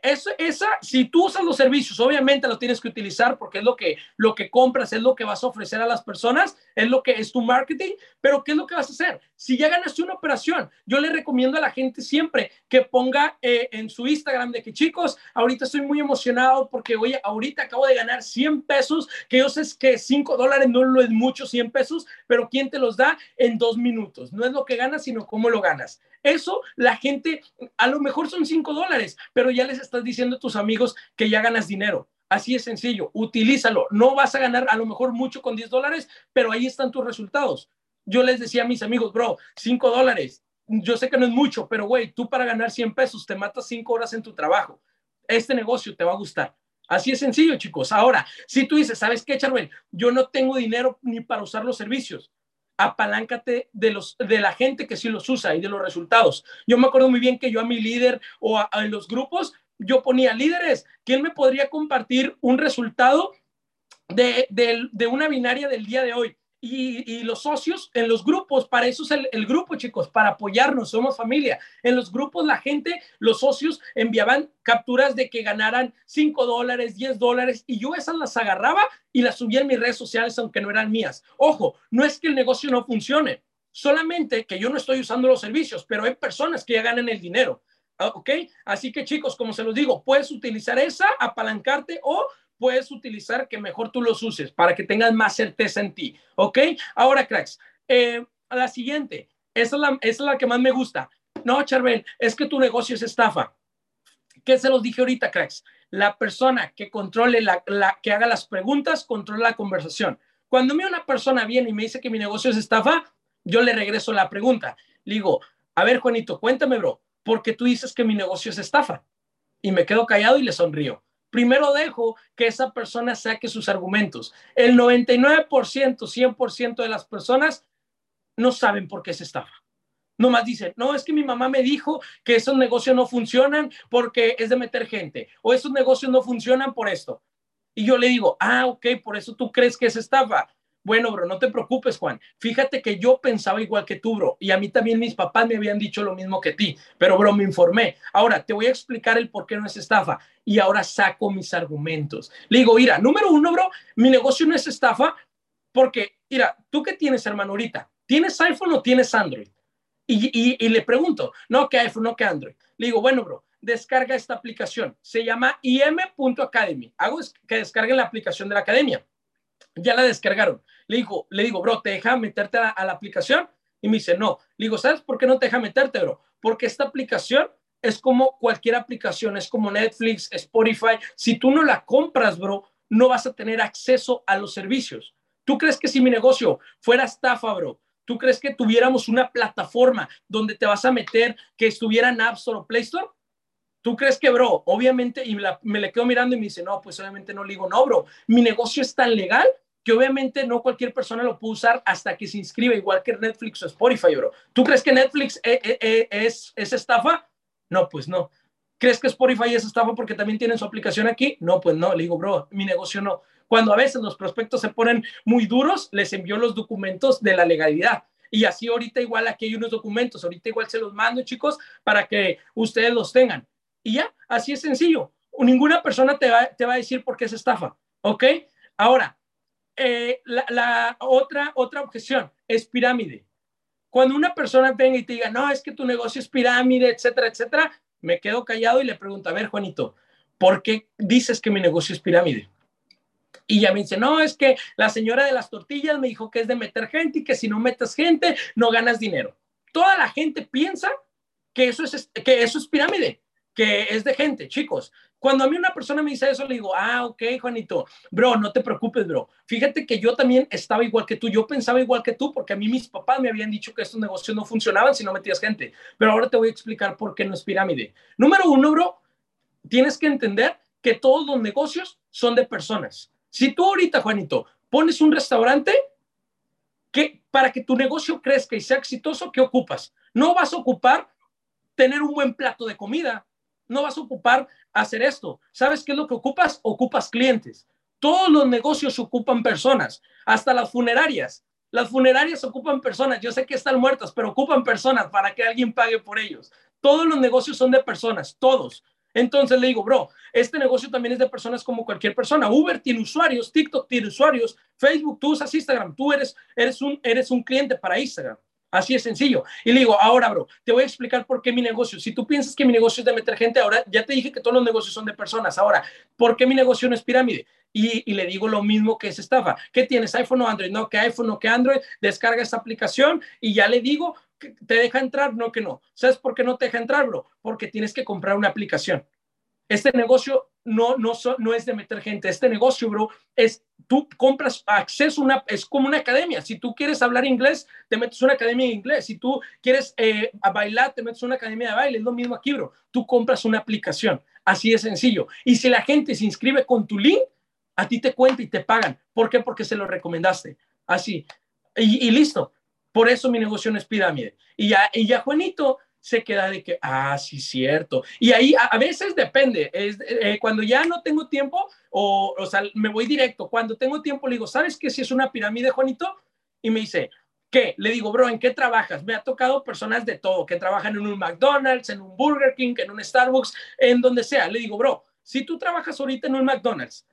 eso, esa, si tú usas los servicios, obviamente lo tienes que utilizar porque es lo que, lo que compras, es lo que vas a ofrecer a las personas, es lo que es tu marketing, pero ¿qué es lo que vas a hacer? Si ya ganaste una operación, yo le recomiendo a la gente siempre que ponga eh, en su Instagram de que chicos, ahorita estoy muy emocionado porque, oye, ahorita acabo de ganar 100 pesos, que yo sé que 5 dólares no lo es mucho, 100 pesos, pero ¿quién te los da en dos minutos? No es lo que ganas, sino cómo lo ganas. Eso la gente, a lo mejor son 5 dólares, pero ya les estás diciendo a tus amigos que ya ganas dinero. Así es sencillo, utilízalo. No vas a ganar a lo mejor mucho con 10 dólares, pero ahí están tus resultados. Yo les decía a mis amigos, bro, 5 dólares. Yo sé que no es mucho, pero güey, tú para ganar 100 pesos te matas 5 horas en tu trabajo. Este negocio te va a gustar. Así es sencillo, chicos. Ahora, si tú dices, ¿sabes qué, Charbel? Yo no tengo dinero ni para usar los servicios apaláncate de, los, de la gente que sí los usa y de los resultados. Yo me acuerdo muy bien que yo a mi líder o a, los grupos, yo ponía líderes, ¿quién me podría compartir un resultado de, de una binaria del día de hoy? Y, los socios en los grupos, para eso es el, grupo, chicos, para apoyarnos, somos familia. En los grupos la gente, los socios enviaban capturas de que ganaran 5 dólares, 10 dólares, y yo esas las agarraba y las subía en mis redes sociales, aunque no eran mías. Ojo, no es que el negocio no funcione, solamente que yo no estoy usando los servicios, pero hay personas que ya ganan el dinero. ¿Ok? Así que chicos, como se los digo, puedes utilizar esa, apalancarte o puedes utilizar que mejor tú los uses para que tengas más certeza en ti. ¿Ok? Ahora, cracks, eh, la siguiente, esa es la, es la que más me gusta. No, Charbel, es que tu negocio es estafa. ¿Qué se los dije ahorita, cracks? La persona que controle, la, la, que haga las preguntas, controla la conversación. Cuando a mí una persona viene y me dice que mi negocio es estafa, yo le regreso la pregunta. Le digo, a ver, Juanito, cuéntame, bro, ¿por qué tú dices que mi negocio es estafa? Y me quedo callado y le sonrío primero dejo que esa persona saque sus argumentos. El 99%, 100% de las personas no saben por qué es estafa. Nomás dicen, no, es que mi mamá me dijo que esos negocios no funcionan porque es de meter gente, o esos negocios no funcionan por esto. Y yo le digo, ah, ok, por eso tú crees que es estafa. Bueno, bro, no te preocupes, Juan. Fíjate que yo pensaba igual que tú, bro. Y a mí también mis papás me habían dicho lo mismo que ti. Pero, bro, me informé. Ahora te voy a explicar el por qué no es estafa. Y ahora saco mis argumentos. Le digo, mira, número uno, bro, mi negocio no es estafa porque, mira, ¿tú qué tienes, hermano, ahorita? ¿Tienes iPhone o tienes Android? Y, y le pregunto, no, ¿qué iPhone, no, ¿qué Android? Le digo, bueno, bro, descarga esta aplicación. Se llama im.academy. Hago que descarguen la aplicación de la academia ya la descargaron. Le digo, le digo, bro, ¿te deja meterte a la, aplicación? Y me dice, no. Le digo, ¿sabes por qué no te deja meterte, bro? Porque esta aplicación es como cualquier aplicación, es como Netflix, Spotify. Si tú no la compras, bro, no vas a tener acceso a los servicios. ¿Tú crees que si mi negocio fuera estafa, bro? ¿Tú crees que tuviéramos una plataforma donde te vas a meter que estuviera en App Store o Play Store? ¿Tú crees que, bro? Obviamente, y me le quedo mirando y me dice, no, pues obviamente no le digo, no, bro, mi negocio es tan legal que obviamente no cualquier persona lo puede usar hasta que se inscribe, igual que Netflix o Spotify, bro. ¿Tú crees que Netflix eh, eh, eh, es, es estafa? No, pues no. ¿Crees que Spotify es estafa porque también tienen su aplicación aquí? No, pues no. Le digo, bro, mi negocio no. Cuando a veces los prospectos se ponen muy duros, les envío los documentos de la legalidad. Y así ahorita igual aquí hay unos documentos, ahorita igual se los mando, chicos, para que ustedes los tengan. Y ya, así es sencillo. Ninguna persona te va, te va a decir por qué es estafa, ¿ok? Ahora, eh, la, otra, otra objeción es pirámide. Cuando una persona venga y te diga, no, es que tu negocio es pirámide, etcétera, etcétera, me quedo callado y le pregunto, a ver, Juanito, ¿por qué dices que mi negocio es pirámide? Y ya me dice, no, es que la señora de las tortillas me dijo que es de meter gente y que si no metes gente, no ganas dinero. Toda la gente piensa que eso es, que eso es pirámide, que es de gente, chicos. Cuando a mí una persona me dice eso, le digo, ah, ok, Juanito, bro, no te preocupes, bro. Fíjate que yo también estaba igual que tú, yo pensaba igual que tú, porque a mí mis papás me habían dicho que estos negocios no funcionaban si no metías gente. Pero ahora te voy a explicar por qué no es pirámide. Número uno, bro, tienes que entender que todos los negocios son de personas. Si tú ahorita, Juanito, pones un restaurante, que para que tu negocio crezca y sea exitoso, ¿qué ocupas? No vas a ocupar tener un buen plato de comida, no vas a ocupar hacer esto. ¿Sabes qué es lo que ocupas? Ocupas clientes. Todos los negocios ocupan personas, hasta las funerarias. Las funerarias ocupan personas. Yo sé que están muertas, pero ocupan personas para que alguien pague por ellos. Todos los negocios son de personas, todos. Entonces le digo, bro, este negocio también es de personas como cualquier persona. Uber tiene usuarios, TikTok tiene usuarios, Facebook, tú usas Instagram, tú eres, eres, un, cliente para Instagram. Así es sencillo. Y le digo, ahora, bro, te voy a explicar por qué mi negocio. Si tú piensas que mi negocio es de meter gente, ahora ya te dije que todos los negocios son de personas. Ahora, ¿por qué mi negocio no es pirámide? Y, le digo lo mismo que es estafa. ¿Qué tienes? ¿iPhone o Android? No, que iPhone o que Android. Descarga esta aplicación y ya le digo te deja entrar, no que no. ¿Sabes por qué no te deja entrar, bro? Porque tienes que comprar una aplicación. Este negocio no, no, no es de meter gente. Este negocio, bro, es tú compras acceso, una, es como una academia. Si tú quieres hablar inglés, te metes una academia de inglés. Si tú quieres eh, bailar, te metes una academia de baile. Es lo mismo aquí, bro. Tú compras una aplicación. Así de sencillo. Y si la gente se inscribe con tu link, a ti te cuenta y te pagan. ¿Por qué? Porque se lo recomendaste. Así. Y, listo. Por eso mi negocio no es pirámide. Y ya, y ya Juanito se queda de que, ah, sí, cierto. Y ahí a, veces depende, es, eh, cuando ya no tengo tiempo, o, o sea, me voy directo, cuando tengo tiempo le digo, ¿sabes qué si es una pirámide, Juanito? Y me dice, ¿qué? Le digo, bro, ¿en qué trabajas? Me ha tocado personas de todo, que trabajan en un McDonald's, en un Burger King, en un Starbucks, en donde sea. Le digo, bro, si tú trabajas ahorita en un McDonald's,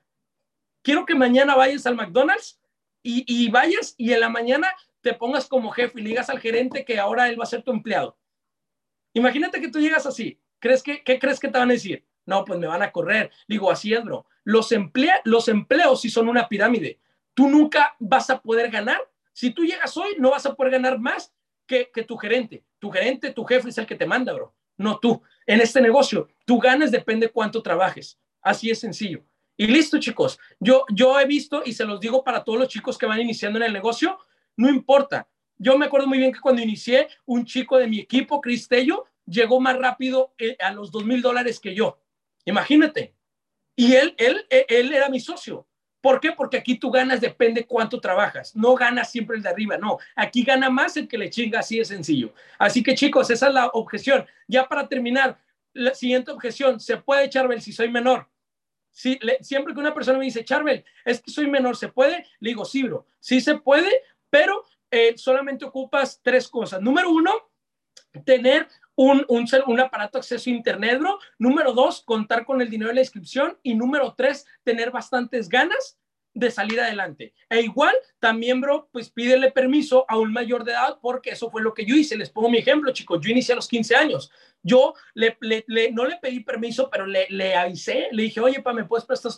quiero que mañana vayas al McDonald's y, y vayas y en la mañana te pongas como jefe y le digas al gerente que ahora él va a ser tu empleado Imagínate que tú llegas así. ¿Crees que, ¿Qué crees que te van a decir? No, pues me van a correr. Digo, así es, bro. Los, los empleos sí son una pirámide. Tú nunca vas a poder ganar. Si tú llegas hoy, no vas a poder ganar más que, que tu gerente. Tu gerente, tu jefe es el que te manda, bro. No tú. En este negocio, tú ganas depende cuánto trabajes. Así es sencillo. Y listo, chicos. Yo, yo he visto y se los digo para todos los chicos que van iniciando en el negocio, no importa. Yo me acuerdo muy bien que cuando inicié, un chico de mi equipo, Cristello, llegó más rápido eh, a los dos mil dólares que yo. Imagínate. Y él, él, eh, él era mi socio. ¿Por qué? Porque aquí tú ganas depende cuánto trabajas. No ganas siempre el de arriba, no. Aquí gana más el que le chinga, así de sencillo. Así que chicos, esa es la objeción. Ya para terminar, la siguiente objeción, ¿se puede, Charbel, si soy menor? Si, siempre que una persona me dice, Charbel, es que soy menor, ¿se puede? Le digo, sí, bro, sí se puede, pero eh, solamente ocupas tres cosas. Número uno, tener un, un, aparato de acceso a Internet, bro. Número dos, contar con el dinero de la inscripción. Y número tres, tener bastantes ganas de salir adelante. E igual, también, bro, pues pídele permiso a un mayor de edad, porque eso fue lo que yo hice. Les pongo mi ejemplo, chicos. Yo inicié a los 15 años. Yo le, no le pedí permiso, pero le, le avisé. Le dije, oye, pa, ¿me puedes prestar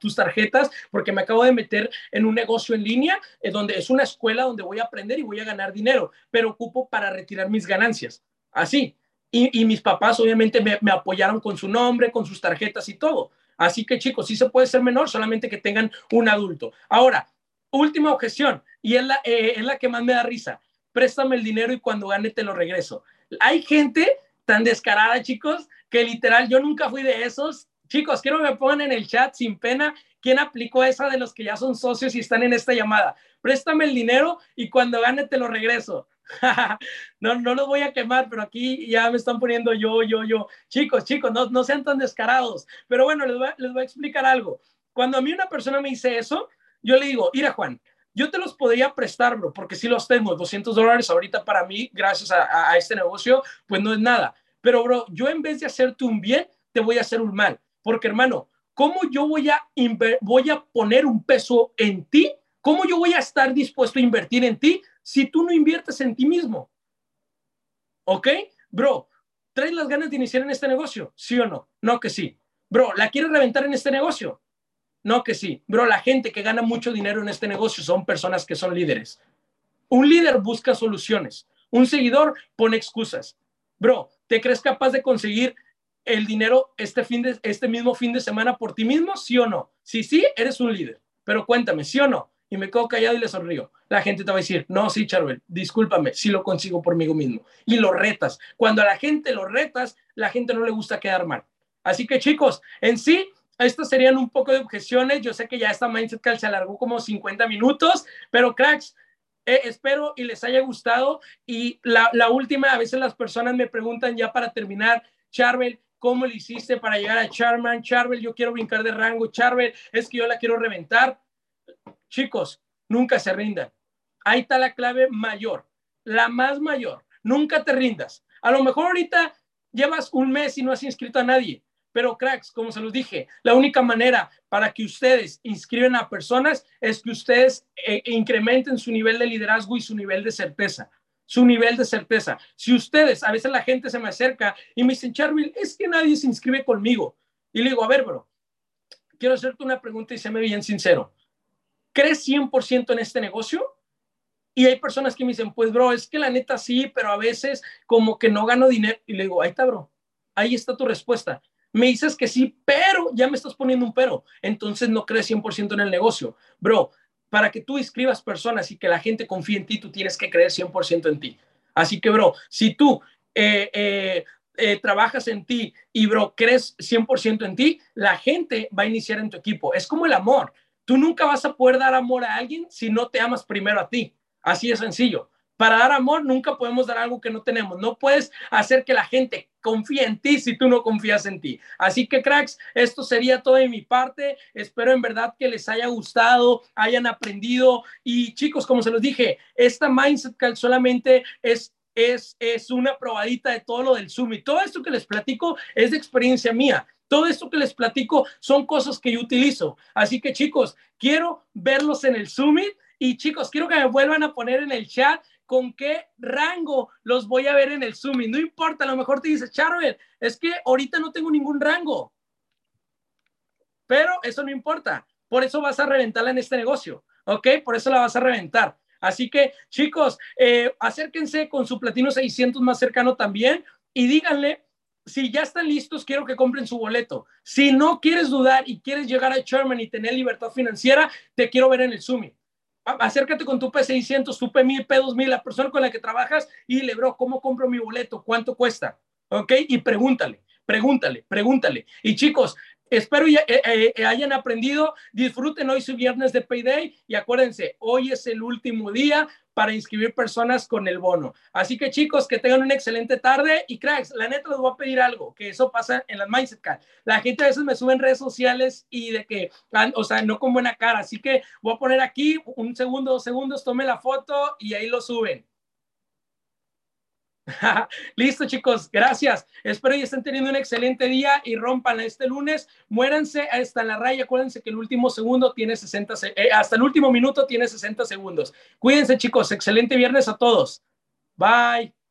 tus tarjetas? Porque me acabo de meter en un negocio en línea, eh, donde es una escuela donde voy a aprender y voy a ganar dinero, pero ocupo para retirar mis ganancias. Así. Y, mis papás, obviamente, me, me apoyaron con su nombre, con sus tarjetas y todo. Así que chicos, sí se puede ser menor, solamente que tengan un adulto. Ahora, última objeción, y es la, eh, es la que más me da risa. Préstame el dinero y cuando gane te lo regreso. Hay gente tan descarada, chicos, que literal yo nunca fui de esos. Chicos, quiero que me pongan en el chat sin pena quién aplicó esa de los que ya son socios y están en esta llamada. Préstame el dinero y cuando gane te lo regreso. <laughs> no, no los voy a quemar, pero aquí ya me están poniendo yo, yo, yo. Chicos, chicos, no, no sean tan descarados. Pero bueno, les voy, a explicar algo. Cuando a mí una persona me dice eso, yo le digo, mira Juan, yo te los podría prestar, bro, porque si los tengo, 200 dólares ahorita para mí, gracias a, a, este negocio, pues no es nada. Pero, bro, yo en vez de hacerte un bien, te voy a hacer un mal. Porque, hermano, ¿cómo yo voy a, voy a poner un peso en ti? ¿Cómo yo voy a estar dispuesto a invertir en ti si tú no inviertes en ti mismo? ¿Ok? Bro, ¿traes las ganas de iniciar en este negocio? ¿Sí o no? No que sí. Bro, ¿la quieres reventar en este negocio? No que sí. Bro, la gente que gana mucho dinero en este negocio son personas que son líderes. Un líder busca soluciones. Un seguidor pone excusas. Bro, ¿te crees capaz de conseguir el dinero este, fin de, este mismo fin de semana por ti mismo? ¿Sí o no? Si sí, eres un líder. Pero cuéntame, ¿sí o no? Y me quedo callado y le sonrío. La gente te va a decir, no, sí, Charbel, discúlpame, sí lo consigo por mí mismo. Y lo retas. Cuando a la gente lo retas, la gente no le gusta quedar mal. Así que chicos, en sí, estas serían un poco de objeciones. Yo sé que ya esta Mindset Call se alargó como 50 minutos, pero cracks, eh, espero y les haya gustado. Y la, última, a veces las personas me preguntan ya para terminar, Charbel, ¿cómo le hiciste para llegar a Charman? Charbel, yo quiero brincar de rango. Charbel, es que yo la quiero reventar. Chicos, nunca se rindan. Ahí está la clave mayor, la más mayor. Nunca te rindas. A lo mejor ahorita llevas un mes y no has inscrito a nadie pero cracks, como se los dije, la única manera para que ustedes inscriban a personas es que ustedes eh, incrementen su nivel de liderazgo y su nivel de certeza. Su nivel de certeza. Si ustedes, a veces la gente se me acerca y me dicen, Charville, es que nadie se inscribe conmigo. Y le digo, a ver, bro, quiero hacerte una pregunta y séme bien sincero. ¿Crees 100% en este negocio? Y hay personas que me dicen, pues, bro, es que la neta sí, pero a veces como que no gano dinero. Y le digo, ahí está, bro. Ahí está tu respuesta me dices que sí, pero ya me estás poniendo un pero. Entonces no crees 100% en el negocio. Bro, para que tú inscribas personas y que la gente confíe en ti, tú tienes que creer 100% en ti. Así que, bro, si tú eh, eh, eh, trabajas en ti y, bro, crees 100% en ti, la gente va a iniciar en tu equipo. Es como el amor. Tú nunca vas a poder dar amor a alguien si no te amas primero a ti. Así es sencillo. Para dar amor nunca podemos dar algo que no tenemos. No puedes hacer que la gente confíe en ti si tú no confías en ti. Así que cracks, esto sería todo de mi parte. Espero en verdad que les haya gustado, hayan aprendido. Y chicos, como se los dije, esta Mindset Call solamente es es, es una probadita de todo lo del Zoom y todo esto que les platico es de experiencia mía. Todo esto que les platico son cosas que yo utilizo. Así que chicos, quiero verlos en el Summit y chicos, quiero que me vuelvan a poner en el chat con qué rango los voy a ver en el Zoom. no importa, a lo mejor te dice, Charbel, es que ahorita no tengo ningún rango. Pero eso no importa. Por eso vas a reventarla en este negocio. ¿Ok? Por eso la vas a reventar. Así que, chicos, eh, acérquense con su Platino 600 más cercano también y díganle, si ya están listos, quiero que compren su boleto. Si no quieres dudar y quieres llegar a Sherman y tener libertad financiera, te quiero ver en el Zoom acércate con tu P600, tu P1000, P2000, la persona con la que trabajas y le, bro, ¿cómo compro mi boleto? ¿Cuánto cuesta? ¿Ok? Y pregúntale, pregúntale, pregúntale. Y chicos, espero ya, eh, eh, eh, hayan aprendido, disfruten hoy su viernes de Payday y acuérdense, hoy es el último día para inscribir personas con el bono. Así que chicos, que tengan una excelente tarde y cracks, la neta les voy a pedir algo, que eso pasa en las Mindset Card. La gente a veces me sube en redes sociales y de que, o sea, no con buena cara. Así que voy a poner aquí un segundo, dos segundos, tome la foto y ahí lo suben. <laughs> Listo, chicos, gracias. Espero que estén teniendo un excelente día y rompan este lunes. Muéranse hasta la raya. Acuérdense que el último segundo tiene 60, eh, hasta el último minuto tiene 60 segundos. Cuídense, chicos. Excelente viernes a todos. Bye.